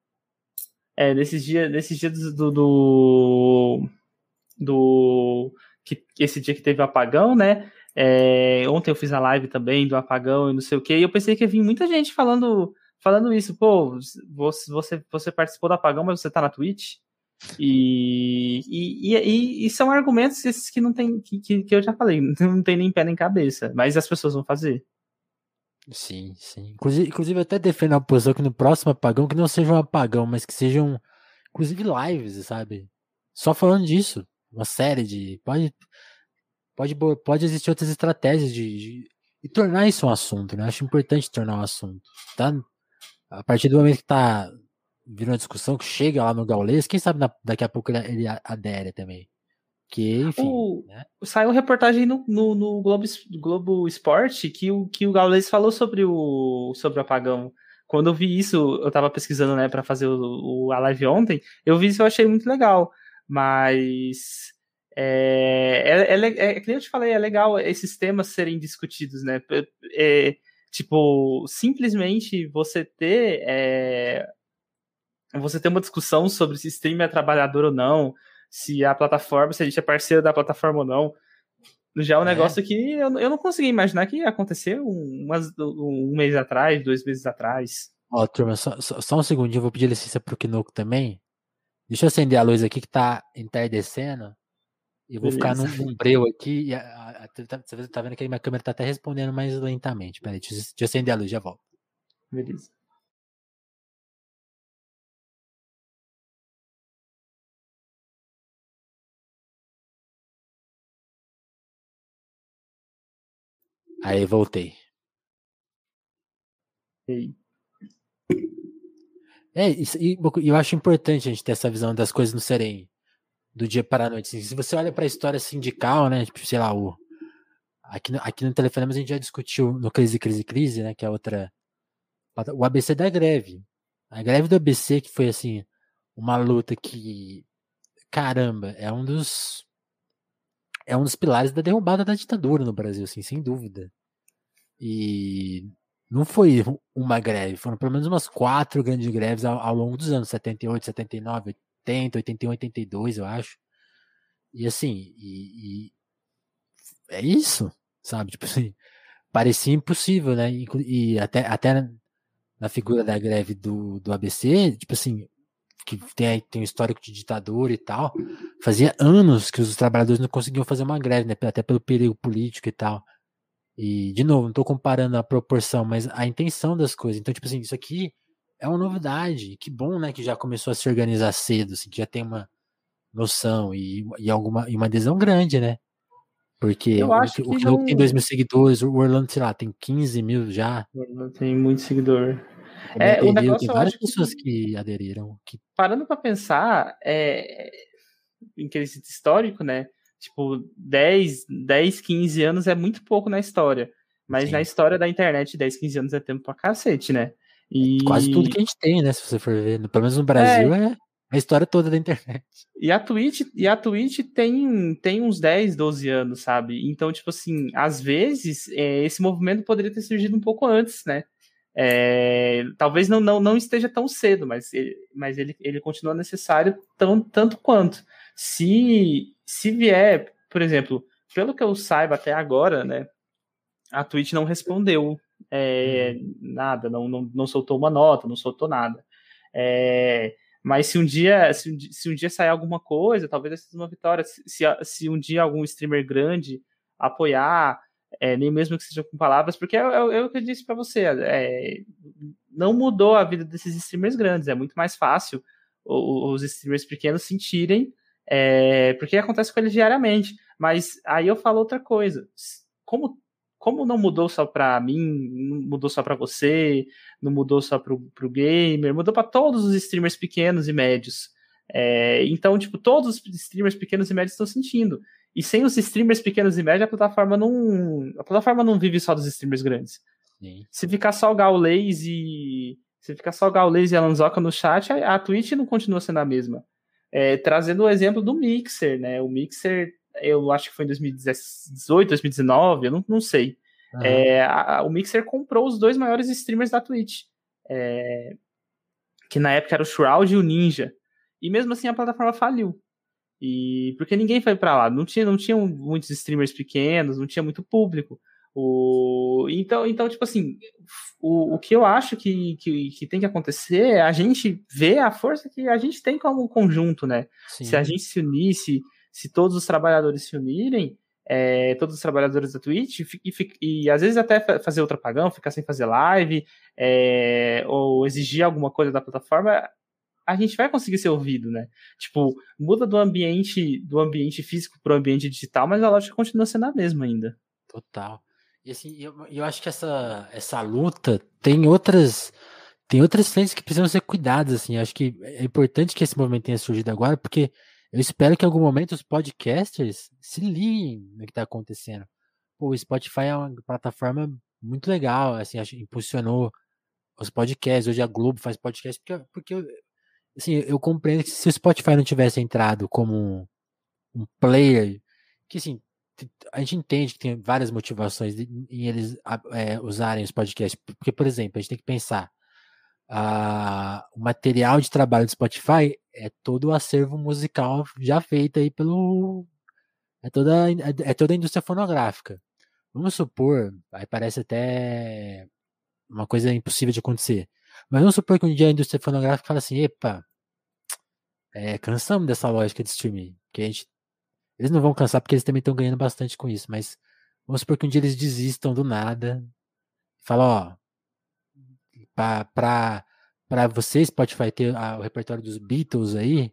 é, nesses dias, nesses dias do, do, do que, esse dia que teve o apagão, né? É, ontem eu fiz a live também do apagão e não sei o que, e eu pensei que ia vir muita gente falando, falando isso, pô, você, você, você participou do apagão, mas você tá na Twitch? E, e, e, e, são argumentos esses que não tem que, que, eu já falei, não tem nem pé nem cabeça, mas as pessoas vão fazer. Sim, sim. Inclusive, inclusive até defendo a posição que no próximo apagão, que não seja um apagão, mas que sejam, inclusive, lives, sabe? Só falando disso. Uma série de. Pode, pode, pode existir outras estratégias de, de, de tornar isso um assunto, né? Acho importante tornar um assunto. Tá? A partir do momento que tá virou uma discussão que chega lá no Gaules, quem sabe na, daqui a pouco ele, ele adere também. Que, enfim. O, né? Saiu reportagem no, no, no, Globo, Globo Esporte que o, que o Gaules falou sobre o, sobre o apagão. Quando eu vi isso, eu tava pesquisando, né, para fazer o, o, a live ontem, eu vi isso e achei muito legal. Mas. É, é, é, é, que eu te falei, é legal esses temas serem discutidos, né? É, tipo, simplesmente você ter é, você ter uma discussão sobre se stream é trabalhador ou não, se a plataforma, se a gente é parceiro da plataforma ou não. Já é um é. negócio que eu, eu não consegui imaginar que ia acontecer um, um mês atrás, dois meses atrás. Ó, turma, só, só, um segundinho, eu vou pedir licença pro Kinoko também. Deixa eu acender a luz aqui que tá entardecendo. E vou Beleza. ficar num, num breu aqui. E a, a, a, tá, você tá vendo que a minha câmera tá até respondendo mais lentamente. Peraí, deixa, deixa eu acender a luz, já volto. Beleza. Aí voltei. E É, e, eu acho importante a gente ter essa visão das coisas não serem do dia para a noite. Assim, se você olha para a história sindical, né? Tipo, sei lá, o, aqui, no, aqui no Telefonema a gente já discutiu no Crise, Crise, Crise, né? Que é outra. O ABC da greve. A greve do ABC, que foi assim, uma luta que. Caramba, é um dos é um dos pilares da derrubada da ditadura no Brasil, assim, sem dúvida. E não foi uma greve, foram pelo menos umas quatro grandes greves ao, ao longo dos anos, 78, 79, 80, 81, 82, eu acho. E assim, e, e é isso, sabe? Tipo assim, parecia impossível, né? E, até, até na figura da greve do, do ABC, tipo assim, que tem, tem um histórico de ditadura e tal, fazia anos que os trabalhadores não conseguiam fazer uma greve, né? Até pelo perigo político e tal. E, de novo, não estou comparando a proporção, mas a intenção das coisas. Então, tipo assim, isso aqui é uma novidade. Que bom, né, que já começou a se organizar cedo, assim, que já tem uma noção e, e alguma e uma adesão grande, né? Porque Eu o acho que, o que não tem 2 mil seguidores, o Orlando, sei lá, tem 15 mil já. Não tem muito seguidor. É, o negócio tem várias acho que- pessoas que aderiram. Que, Parando pra pensar, é, em quesito histórico, né? Tipo, 10, 10, 15 anos é muito pouco na história. Mas Sim. na história da internet, 10, 15 anos é tempo pra cacete, né? E, Quase tudo que a gente tem, né? Se você for ver. Pelo menos no Brasil é, a história toda da internet. E a Twitch, e a Twitch tem, tem uns 10, 12 anos, sabe? Então, tipo assim, às vezes é, esse movimento poderia ter surgido um pouco antes, né? É, talvez não, não, não esteja tão cedo, mas ele, mas ele, ele continua necessário tão, tanto quanto. Se, se vier, por exemplo, pelo que eu saiba até agora, né? A Twitch não respondeu é, nada, não, não, não soltou uma nota, não soltou nada. É, mas se um dia se um, se um dia sair alguma coisa, talvez essa seja uma vitória. Se, se, se um dia algum streamer grande apoiar, é, nem mesmo que seja com palavras, porque é, é- é o que eu disse para você, é, não mudou a vida desses streamers grandes, é muito mais fácil o- o- os streamers pequenos sentirem, é, porque acontece com eles diariamente. Mas aí eu falo outra coisa, como como não mudou só para mim, não mudou só para você, não mudou só pro, pro gamer, mudou para todos os streamers pequenos e médios. É, então, tipo, todos os streamers pequenos e médios estão sentindo. E sem os streamers pequenos e médios, a plataforma não. A plataforma não vive só dos streamers grandes. Sim. Se ficar só o Gaules e. Se ficar só o Gaules e a Lanzoca no chat, a, a Twitch não continua sendo a mesma. É, trazendo o exemplo do Mixer, né? O Mixer, eu acho que foi em 2018, 2019, eu não, não sei. Aham. É, a- o Mixer comprou os dois maiores streamers da Twitch. é, que na época era o Shroud e o Ninja. E mesmo assim a plataforma faliu. E porque ninguém foi pra lá, não tinha, não tinham muitos streamers pequenos, não tinha muito público. O, então, então, tipo assim, o, o que eu acho que, que, que tem que acontecer é a gente ver a força que a gente tem como conjunto, né? Sim. Se a gente se unir, se, se todos os trabalhadores se unirem, é, todos os trabalhadores da Twitch, e, fi- e às vezes até fa- fazer outro apagão, ficar sem fazer live, é, ou exigir alguma coisa da plataforma, a gente vai conseguir ser ouvido, né? Tipo, muda do ambiente do ambiente físico para o ambiente digital, mas a lógica continua sendo a mesma ainda. Total. E assim, eu, eu acho que essa, essa luta tem outras tem outras frentes que precisam ser cuidadas, assim. Eu acho que é importante que esse movimento tenha surgido agora, porque eu espero que em algum momento os podcasters se liguem no que está acontecendo. Pô, o Spotify é uma plataforma muito legal, assim, acho, impulsionou os podcasts. Hoje a Globo faz podcast porque, porque assim, eu compreendo que se o Spotify não tivesse entrado como um, player, que assim, a gente entende que tem várias motivações em eles é, usarem os podcasts, porque, por exemplo, a gente tem que pensar, o material de trabalho do Spotify é todo o acervo musical já feito aí pelo. É toda, é toda a indústria fonográfica. Vamos supor, aí parece até uma coisa impossível de acontecer. Mas vamos supor que um dia a indústria fonográfica fala assim, epa, é, cansamos dessa lógica de streaming. Que a gente, eles não vão cansar porque eles também estão ganhando bastante com isso, mas vamos supor que um dia eles desistam do nada falam, ó, pra, pra, pra você, Spotify, ter a- o repertório dos Beatles aí,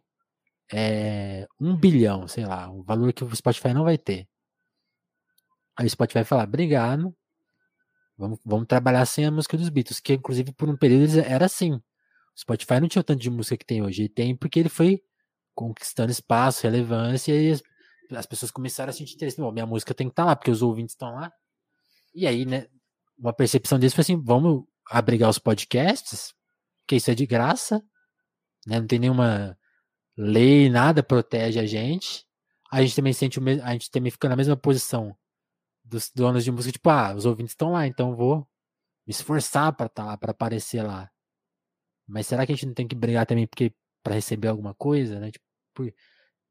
é um bilhão, sei lá, um valor que o Spotify não vai ter. Aí o Spotify vai falar, obrigado, vamos, vamos trabalhar sem a música dos Beatles, que inclusive por um período era assim. O Spotify não tinha o tanto de música que tem hoje, tem porque ele foi conquistando espaço, relevância, e as, as pessoas começaram a sentir interesse. Bom, minha música tem que estar lá, porque os ouvintes estão lá. E aí, né, uma percepção deles foi assim, vamos abrigar os podcasts, que isso é de graça, né, não tem nenhuma lei, nada protege a gente. A gente também sente o mesmo, a gente também fica na mesma posição dos donos de música, tipo, ah, os ouvintes estão lá, então vou me esforçar para tá, para aparecer lá. Mas será que a gente não tem que brigar também porque para receber alguma coisa, né? Tipo,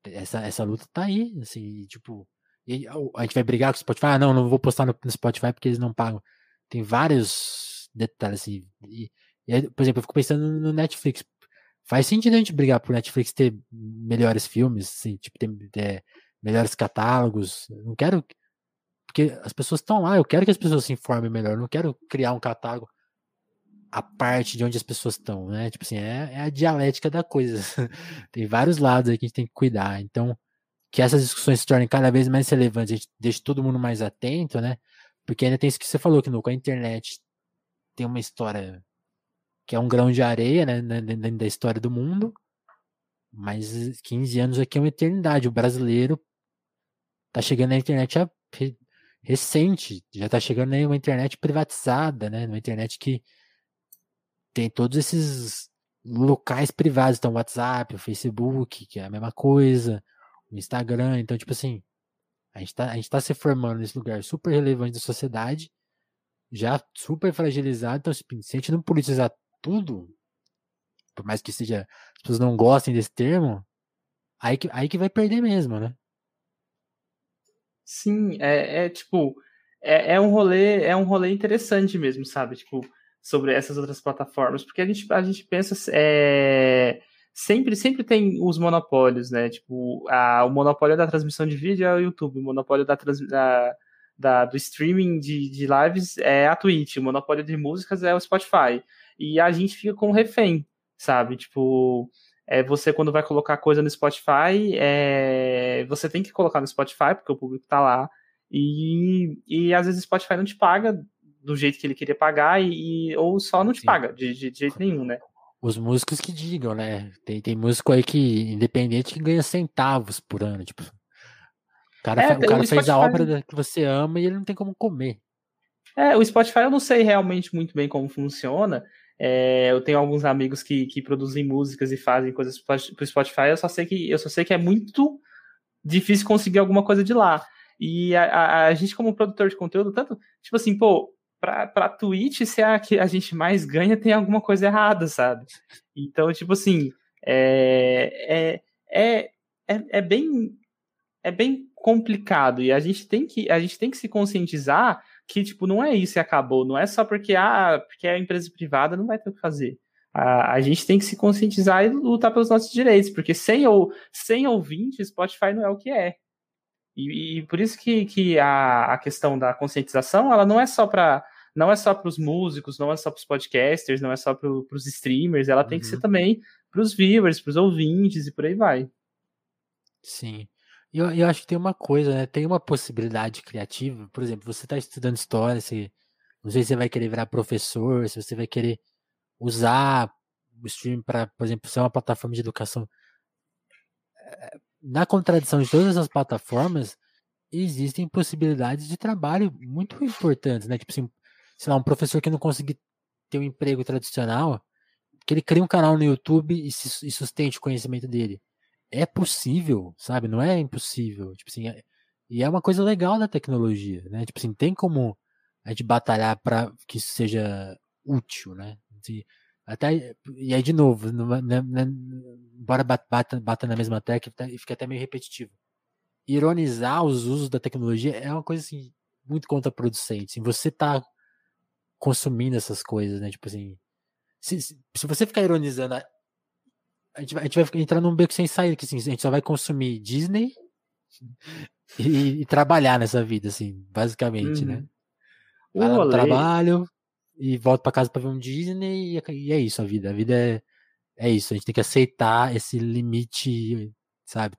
essa, essa luta tá aí, assim, tipo, a gente vai brigar com o Spotify? Ah, não, não vou postar no, no Spotify porque eles não pagam. Tem vários detalhes, assim. E, e aí, por exemplo, eu fico pensando no Netflix. Faz sentido a gente brigar por Netflix ter melhores filmes, assim, tipo, ter, ter melhores catálogos. Não quero. Porque as pessoas estão lá, eu quero que as pessoas se informem melhor. eu Não quero criar um catálogo a parte de onde as pessoas estão, né? Tipo assim, é, é a dialética da coisa. Tem vários lados aí que a gente tem que cuidar. Então, que essas discussões se tornem cada vez mais relevantes, a gente deixa todo mundo mais atento, né? Porque ainda tem isso que você falou, que a internet tem uma história que é um grão de areia, né, dentro da história do mundo, mas 15 anos aqui é uma eternidade. O brasileiro tá chegando na internet recente, já tá chegando aí uma internet privatizada, né, uma internet que tem todos esses locais privados, então o WhatsApp, o Facebook, que é a mesma coisa, o Instagram, então tipo assim, a gente tá, gente tá se formando nesse lugar super relevante da sociedade, já super fragilizado, então se a gente não politizar tudo, por mais que seja, as pessoas não gostem desse termo, aí que, aí que vai perder mesmo, né? Sim, é, é tipo, é, é um rolê, é um rolê interessante mesmo, sabe? Tipo, sobre essas outras plataformas, porque a gente, a gente pensa é, sempre sempre tem os monopólios, né? Tipo, a, o monopólio da transmissão de vídeo é o YouTube, o monopólio da, da, da, do streaming de, de lives é a Twitch, o monopólio de músicas é o Spotify. E a gente fica com refém, sabe? Tipo, é, você quando vai colocar coisa no Spotify, é, você tem que colocar no Spotify, porque o público tá lá. E, e às vezes o Spotify não te paga do jeito que ele queria pagar e, ou só não te Sim. paga de, de, de, jeito nenhum, né? Os músicos que digam, né? Tem, tem músico aí que, independente, que ganha centavos por ano, tipo. O cara, é, o cara o fez Spotify... a obra que você ama e ele não tem como comer. É, o Spotify eu não sei realmente muito bem como funciona. É, eu tenho alguns amigos que, que produzem músicas e fazem coisas para o Spotify. Eu só sei que eu só sei que é muito difícil conseguir alguma coisa de lá. E a, a, a gente, como produtor de conteúdo, tanto, tipo assim, pô, pra, pra Twitch ser a que a gente mais ganha, tem alguma coisa errada, sabe? Então, tipo assim, é, é, é, é, é bem é bem complicado e a gente tem que a gente tem que se conscientizar que tipo não é isso e acabou, não é só porque ah, porque é empresa privada não vai ter o que fazer. A, a gente tem que se conscientizar e lutar pelos nossos direitos, porque sem ou sem ouvintes, Spotify não é o que é. E, e por isso que, que a, a questão da conscientização, ela não é só para não é só para os músicos, não é só para os podcasters, não é só para os streamers, ela tem que ser uhum. também para os viewers, para os ouvintes e por aí vai. Sim. E eu, eu acho que tem uma coisa, né? Tem uma possibilidade criativa. Por exemplo, você está estudando história, você, não sei se você vai querer virar professor, se você vai querer usar o stream para, por exemplo, ser uma plataforma de educação. Eh, na contradição de todas as plataformas, existem possibilidades de trabalho muito importantes, né? Tipo assim, sei lá, um professor que não conseguir ter um emprego tradicional, que ele cria um canal no YouTube e, se, e sustente o conhecimento dele. É possível, sabe? Não é impossível. Tipo assim, é, e é uma coisa legal da tecnologia, né? Tipo assim, tem como a gente batalhar para que isso seja útil, né? Assim, até, e aí, de novo, né, né, embora bata, bata na mesma tecla e fica até meio repetitivo. Ironizar os usos da tecnologia é uma coisa assim, muito contraproducente. Assim, você tá consumindo essas coisas, né? Tipo assim. Se, se você ficar ironizando, a, a, gente vai, a gente vai entrar num beco sem saída, que assim, a gente só vai consumir Disney e, e trabalhar nessa vida, assim, basicamente, né? uhum. né? Vai lá no trabalho, e volta para casa para ver um Disney e, é, e, é isso a vida. A vida é, é isso. A gente tem que aceitar esse limite, sabe?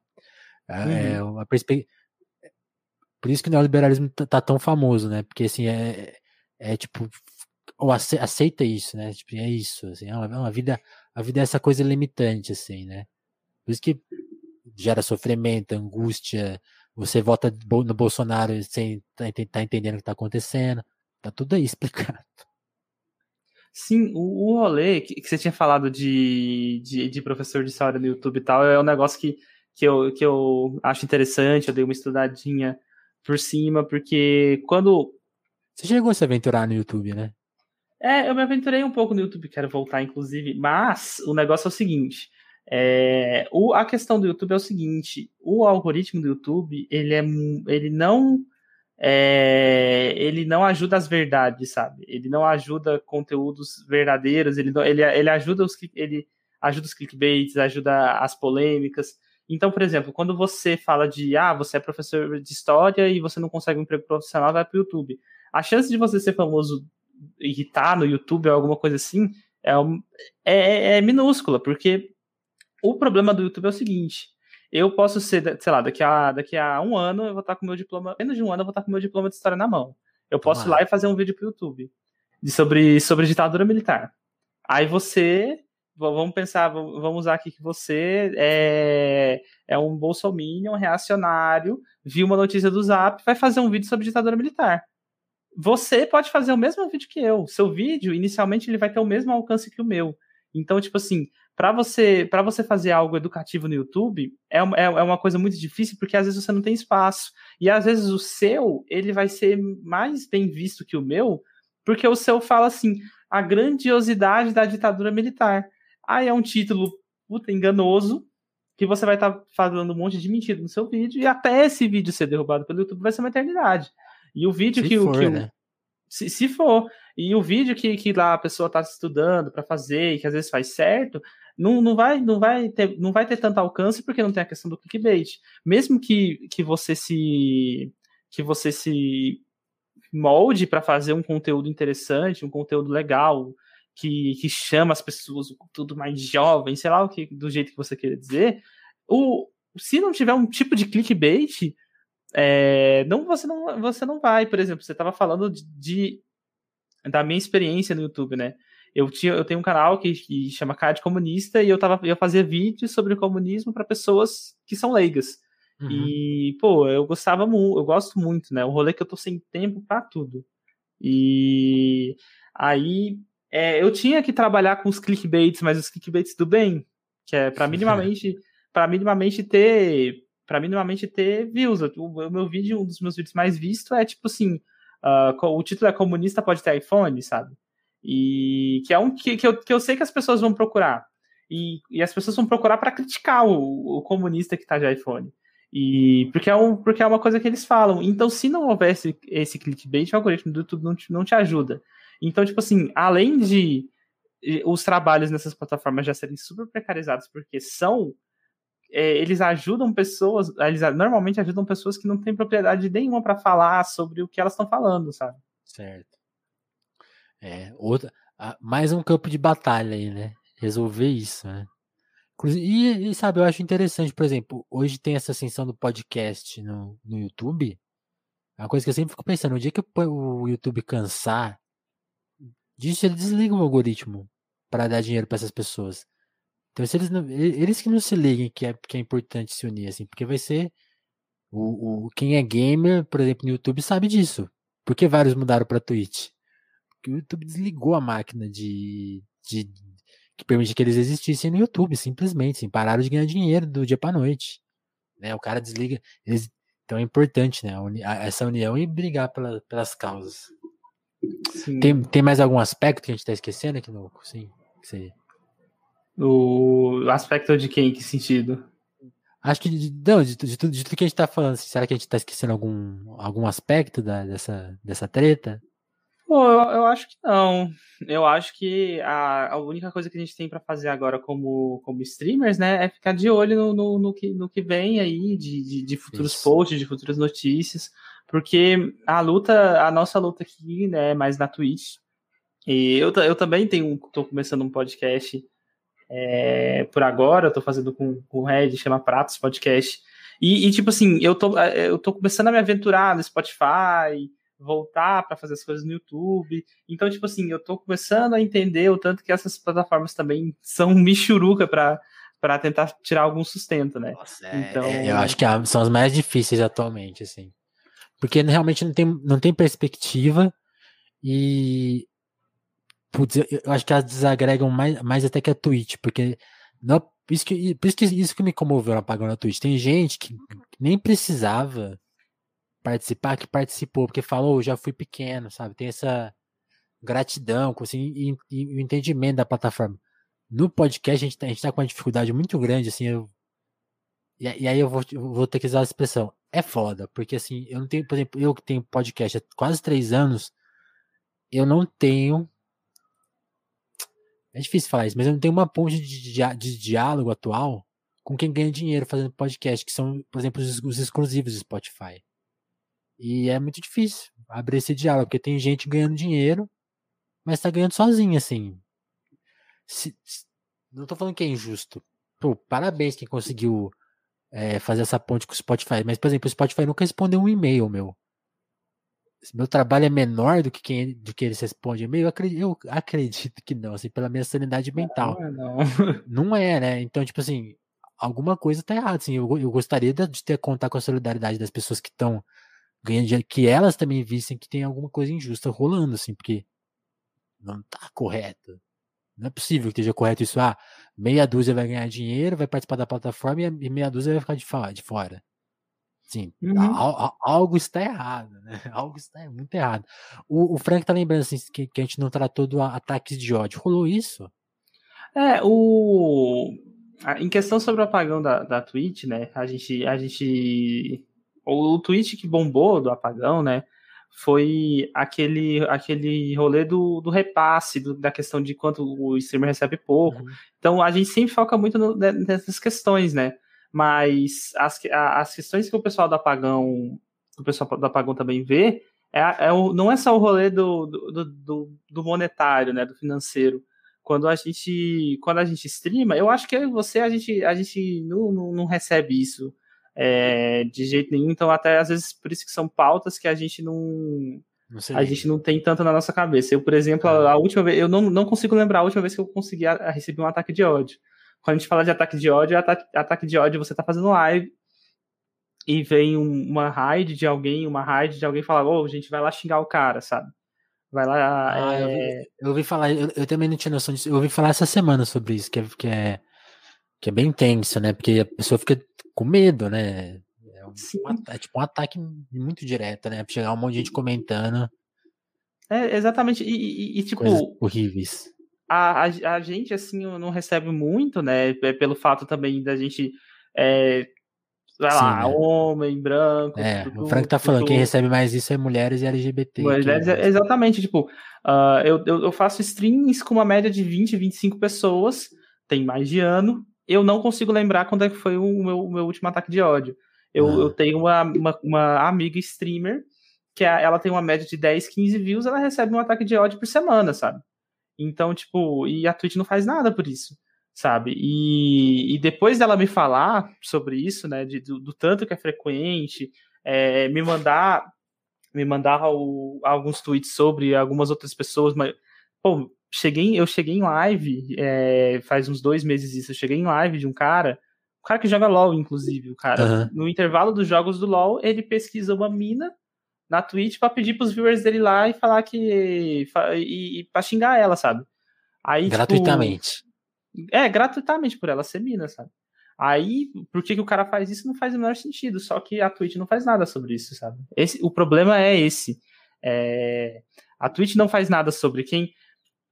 É, é uhum. uma perspectiva. Por isso que o neoliberalismo tá, tá, tão famoso, né? Porque assim é, é tipo ou aceita isso, né? Tipo, é isso, assim, é uma, é uma vida, a vida é essa coisa limitante, assim, né? Por isso que gera sofrimento, angústia. Você vota no Bolsonaro sem estar tá, tá entendendo o que está acontecendo. Tá tudo aí explicado. Sim, o, o rolê que, que, você tinha falado de, de, de, professor de história no YouTube e tal, é um negócio que, que, eu, que eu acho interessante, eu dei uma estudadinha por cima, porque quando. Você chegou a se aventurar no YouTube, né? É, eu me aventurei um pouco no YouTube, quero voltar, inclusive, mas o negócio é o seguinte. É, o, a questão do YouTube é o seguinte: o algoritmo do YouTube ele, é, ele não é, ele não ajuda as verdades, sabe? Ele não ajuda conteúdos verdadeiros, ele, ele, ele ajuda os ele ajuda os clickbaits, ajuda as polêmicas. Então, por exemplo, quando você fala de ah, você é professor de história e você não consegue um emprego profissional, vai para o YouTube. A chance de você ser famoso irritar no YouTube ou alguma coisa assim é, é, é minúscula, porque o problema do YouTube é o seguinte: eu posso ser, sei lá, daqui a, daqui a um ano eu vou estar com meu diploma, menos de um ano eu vou estar com meu diploma de história na mão. Eu posso ir lá e fazer um vídeo pro YouTube de sobre, sobre ditadura militar. Aí você, vamos pensar, vamos usar aqui que você é, é um bolsominion reacionário, viu uma notícia do Zap, vai fazer um vídeo sobre ditadura militar. Você pode fazer o mesmo vídeo que eu. Seu vídeo, inicialmente, ele vai ter o mesmo alcance que o meu. Então, tipo assim, para você para você fazer algo educativo no YouTube é, é, é uma coisa muito difícil porque às vezes você não tem espaço e às vezes o seu ele vai ser mais bem visto que o meu porque o seu fala assim a grandiosidade da ditadura militar aí é um título puta, enganoso que você vai estar tá falando um monte de mentira no seu vídeo e até esse vídeo ser derrubado pelo YouTube vai ser uma eternidade e o vídeo se que, for, que né? se, se for e o vídeo que, que lá a pessoa está estudando para fazer e que às vezes faz certo, não, não, vai, não, vai ter, não vai ter tanto alcance porque não tem a questão do clickbait. Mesmo que, que você se que você se molde para fazer um conteúdo interessante, um conteúdo legal, que, que chama as pessoas, tudo mais jovem, sei lá o que, do jeito que você queira dizer, o, se não tiver um tipo de clickbait, é, não, você, não, você não vai. Por exemplo, você estava falando de, de, da minha experiência no YouTube, né? eu, tinha, eu tenho um canal que, que chama Cara de Comunista e eu, tava, eu fazia vídeos sobre o comunismo para pessoas que são leigas. Uhum. E, pô, eu gostava muito, eu gosto muito, né? O rolê é que eu tô sem tempo para tudo. E aí é, eu tinha que trabalhar com os clickbaits, mas os clickbaits do bem, que é para minimamente, para minimamente ter, para minimamente ter views. O, meu vídeo, um dos meus vídeos mais vistos é tipo assim, uh, o título é comunista pode ter iPhone, sabe? E que é um que, que, eu, que eu sei que as pessoas vão procurar. E, e as pessoas vão procurar para criticar o, o, comunista que está de iPhone. E porque é, um, porque é uma coisa que eles falam. Então, se não houvesse esse clickbait, o algoritmo do YouTube não te, não te ajuda. Então, tipo assim, além de os trabalhos nessas plataformas já serem super precarizados, porque são. É, eles ajudam pessoas, eles normalmente ajudam pessoas que não têm propriedade nenhuma para falar sobre o que elas estão falando, sabe? Certo. É, outra, mais um campo de batalha aí, né? Resolver isso, né? E, e, sabe, eu acho interessante, por exemplo, hoje tem essa ascensão do podcast no, no YouTube. É uma coisa que eu sempre fico pensando, no dia que o YouTube cansar disso, ele desliga o algoritmo para dar dinheiro para essas pessoas. Então, se eles, não, eles que não se liguem que é, que é importante se unir, assim, porque vai ser. O, o, quem é gamer, por exemplo, no YouTube sabe disso. Por que vários mudaram para Twitch? que o YouTube desligou a máquina de, de que permitia que eles existissem no YouTube, simplesmente, assim, pararam de ganhar dinheiro do dia para noite. Né? O cara desliga. Eles, então é importante, né? Essa união e brigar pela, pelas causas. Tem, tem mais algum aspecto que a gente está esquecendo aqui no sim, você... O aspecto de quem? Em que sentido? Acho que de, não, de, de, tudo, de tudo que a gente está falando, será que a gente está esquecendo algum, algum aspecto da, dessa, dessa treta? Pô, eu, eu, acho que não. Eu acho que a, a única coisa que a gente tem para fazer agora como, como streamers, né, é ficar de olho no, no, no que, no que vem aí de, de, de futuros Isso. posts, de futuras notícias, porque a luta, a nossa luta aqui, né, é mais na Twitch. E eu, eu também tenho, tô começando um podcast é, por agora, eu tô fazendo com, com o Red, chama Pratos Podcast. E, e, tipo assim, eu tô, eu tô começando a me aventurar no Spotify, voltar para fazer as coisas no YouTube. Então, tipo assim, eu tô começando a entender o tanto que essas plataformas também são michuruca para para tentar tirar algum sustento, né? Nossa, é, então, é, eu acho que são as mais difíceis atualmente, assim. Porque realmente não tem, não tem perspectiva e putz, eu acho que elas desagregam mais, mais até que a Twitch, porque não, por isso que, por isso que isso que me comoveu apagando a Twitch. Tem gente que nem precisava participar que participou, porque falou, já fui pequeno, sabe? Tem essa gratidão assim, e, e o entendimento da plataforma. No podcast, a gente, tá, a gente tá com uma dificuldade muito grande, assim, eu, e, e aí eu vou, eu vou ter que usar a expressão. É foda, porque assim, eu não tenho, por exemplo, eu que tenho podcast há quase três anos, eu não tenho. É difícil falar isso, mas eu não tenho uma ponte de, de, diálogo atual com quem ganha dinheiro fazendo podcast, que são, por exemplo, os, os exclusivos do Spotify. E é muito difícil abrir esse diálogo, porque tem gente ganhando dinheiro, mas tá ganhando sozinho, assim. Se, se, não tô falando que é injusto. Pô, parabéns quem conseguiu é, fazer essa ponte com o Spotify. Mas, por exemplo, o Spotify nunca respondeu um e-mail meu. Se meu trabalho é menor do que, quem, do que eles respondem e-mail, eu acredito, eu acredito que não, assim, pela minha sanidade mental. Não, é não. Não é, né? Então, tipo assim, alguma coisa tá errada. Assim, eu, eu gostaria de ter contar com a solidariedade das pessoas que estão ganhando dinheiro, que elas também vissem que tem alguma coisa injusta rolando, assim, porque não tá correto. Não é possível que esteja correto isso. Ah, meia dúzia vai ganhar dinheiro, vai participar da plataforma e meia dúzia vai ficar de fora. Sim, uhum. algo está errado, né? Algo está muito errado. O, o Frank tá lembrando assim, que, que, a gente não tratou do ataques de ódio. Rolou isso? É, o. Em questão sobre o apagão da, da Twitch, né? A gente. A gente. O, o tweet que bombou do apagão, né? foi aquele, aquele rolê do, do repasse, do, da questão de quanto o streamer recebe pouco. Uhum. Então a gente sempre foca muito no, nessas questões, né? Mas as, as questões que o pessoal do apagão, o pessoal do apagão também vê, é, é o, não é só o rolê do, do, do, do monetário, né? Do financeiro quando a gente quando a gente streama, eu acho que você a gente a gente não, não, não recebe isso é, de jeito nenhum. Então, até às vezes, por isso que são pautas que a gente não. não a gente não tem tanto na nossa cabeça. Eu, por exemplo, a, a última vez, eu não, não consigo lembrar a última vez que eu consegui a, a receber um ataque de ódio. Quando a gente fala de ataque de ódio, ataque, ataque de ódio, você tá fazendo live e vem um, uma raid de alguém, uma raid de alguém falar, ô, oh, gente vai lá xingar o cara, sabe? Vai lá. Ah, é... eu, ouvi, eu, ouvi, falar, eu, eu, também não tinha noção disso. Eu ouvi falar essa semana sobre isso, que é, que é, que é bem intenso, né? Porque a pessoa fica com medo, né? É, um, é, tipo um ataque muito direto, né? Chegar um monte de gente comentando. É, exatamente. E, e, e tipo. Coisas horríveis. A, a, a, gente, assim, não recebe muito, né? É pelo fato também da gente. É, sei lá, né? homem, branco. É, tudo, o Frank tá falando, tudo. quem recebe mais isso é mulheres e LGBT. Mulheres, é, exatamente, tipo, uh, eu, eu, eu, faço streams com uma média de 20, 25 pessoas, tem mais de ano, eu não consigo lembrar quando é que foi o meu, o meu último ataque de ódio. Eu, uhum. eu tenho uma, uma, uma, amiga streamer que é, ela tem uma média de 10, 15 views, ela recebe um ataque de ódio por semana, sabe? Então, tipo, e a Twitch não faz nada por isso, sabe? E, e depois dela me falar sobre isso, né, de, do, do tanto que é frequente, é, me mandar me mandar o, alguns tweets sobre algumas outras pessoas, mas, pô, cheguei, eu cheguei em live, é, faz uns dois meses isso, eu cheguei em live de um cara, um cara que joga LOL, inclusive, o cara, uhum. no intervalo dos jogos do LOL, ele pesquisa uma mina na Twitch para pedir pros viewers dele lá e falar que. e, e pra xingar ela, sabe? Aí, tipo, gratuitamente. Tipo, é, gratuitamente por ela ser mina, sabe? Aí, por que, que o cara faz isso não faz o menor sentido, só que a Twitch não faz nada sobre isso, sabe? Esse, o problema é esse. É, a Twitch não faz nada sobre quem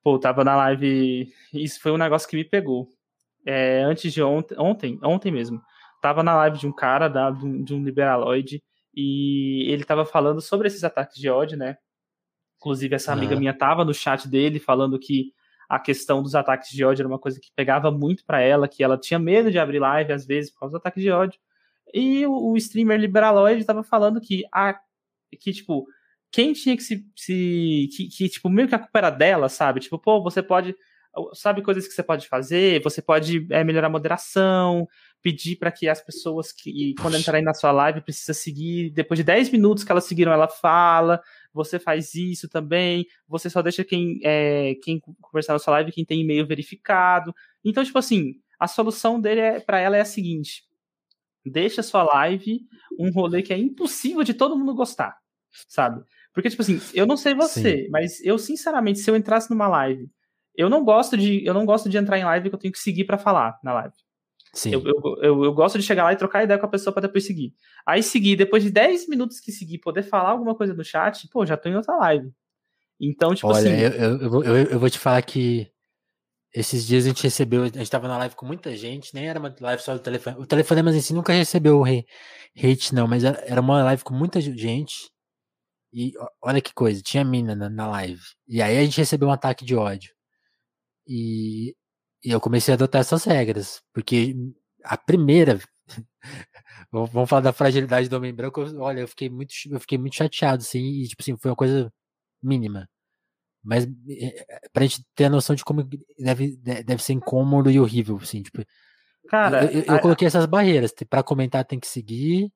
Pô, tava na live. Isso foi um negócio que me pegou. É, antes de ontem, ontem, ontem mesmo. Tava na live de um cara, da, de, um, de um liberaloide, e ele tava falando sobre esses ataques de ódio, né? Inclusive, essa amiga minha tava no chat dele falando que a questão dos ataques de ódio era uma coisa que pegava muito para ela, que ela tinha medo de abrir live às vezes por causa do ataque de ódio. E o, o streamer liberaloide tava falando que a que tipo quem tinha que se. se que, que, tipo, meio que a culpa era dela, sabe? Tipo, pô, você pode. Sabe coisas que você pode fazer? Você pode é, melhorar a moderação, pedir para que as pessoas que, quando entrarem na sua live, precisa seguir. Depois de 10 minutos que elas seguiram, ela fala. Você faz isso também. Você só deixa quem, é, quem conversar na sua live quem tem e-mail verificado. Então, tipo assim, a solução dele é, para ela é a seguinte: deixa sua live um rolê que é impossível de todo mundo gostar, sabe? Porque, tipo assim, eu não sei você, Sim. mas eu, sinceramente, se eu entrasse numa live, eu não gosto de, eu não gosto de entrar em live que eu tenho que seguir para falar na live. Sim. Eu, eu, eu, eu, gosto de chegar lá e trocar ideia com a pessoa para depois seguir. Aí seguir, depois de 10 minutos que seguir, poder falar alguma coisa no chat, pô, já tô em outra live. Então, tipo Olha, assim. Eu, eu, eu, eu, vou te falar que esses dias a gente recebeu, a gente tava na live com muita gente, nem era uma live só do telefone. O telefone, mas em si nunca recebeu hate, não, mas era uma live com muita gente. E olha que coisa, tinha mina na, na live. E aí a gente recebeu um ataque de ódio. E, e eu comecei a adotar essas regras. Porque a primeira. vamos falar da fragilidade do homem branco. Olha, eu fiquei muito, eu fiquei muito chateado, assim, e tipo assim, foi uma coisa mínima. Mas é, pra gente ter a noção de como deve, deve ser incômodo e horrível, assim, tipo. Cara, eu, eu, coloquei essas barreiras. Para comentar tem que seguir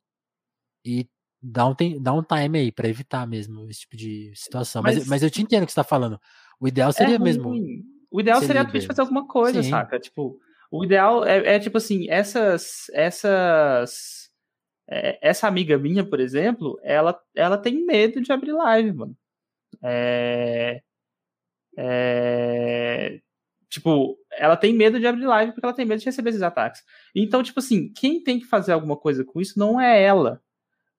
e dá um, tem, dá um time aí para evitar mesmo esse tipo de situação. Mas, Mas- mas, eu te entendo o que você tá falando. O ideal seria é mesmo. O ideal ser seria a líder. Twitch fazer alguma coisa, Sim. saca? Tipo, o ideal é, é, tipo assim, essas. essas é, essa amiga minha, por exemplo, ela, ela tem medo de abrir live, mano. É, é, tipo, ela tem medo de abrir live porque ela tem medo de receber esses ataques. Então, tipo assim, quem tem que fazer alguma coisa com isso não é ela.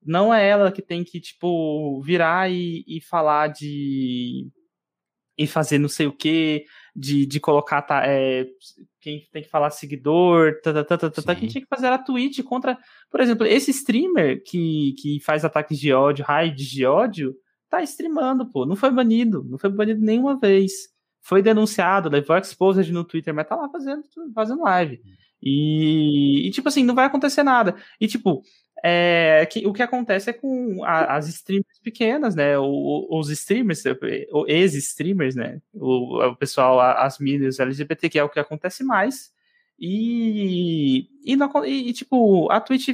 Não é ela que tem que, tipo, virar e, e falar de. e fazer não sei o que, de, de colocar. tá, é, quem tem que falar seguidor, tá, tá, tá, tá, tá, tá, quem tinha que fazer a Twitch contra. Por exemplo, esse streamer que, que faz ataques de ódio, raids de ódio, tá streamando, pô. Não foi banido. Não foi banido nenhuma vez. Foi denunciado, levou exposed no Twitter, mas tá lá fazendo, fazendo live. E, e, tipo assim, não vai acontecer nada. E, tipo, é, que, o que acontece é com a- as streamers pequenas, né? O- os streamers, ex-streamers, né? O, o pessoal, as mídias LGBT, que é o que acontece mais. E, e, não e, tipo, a Twitch,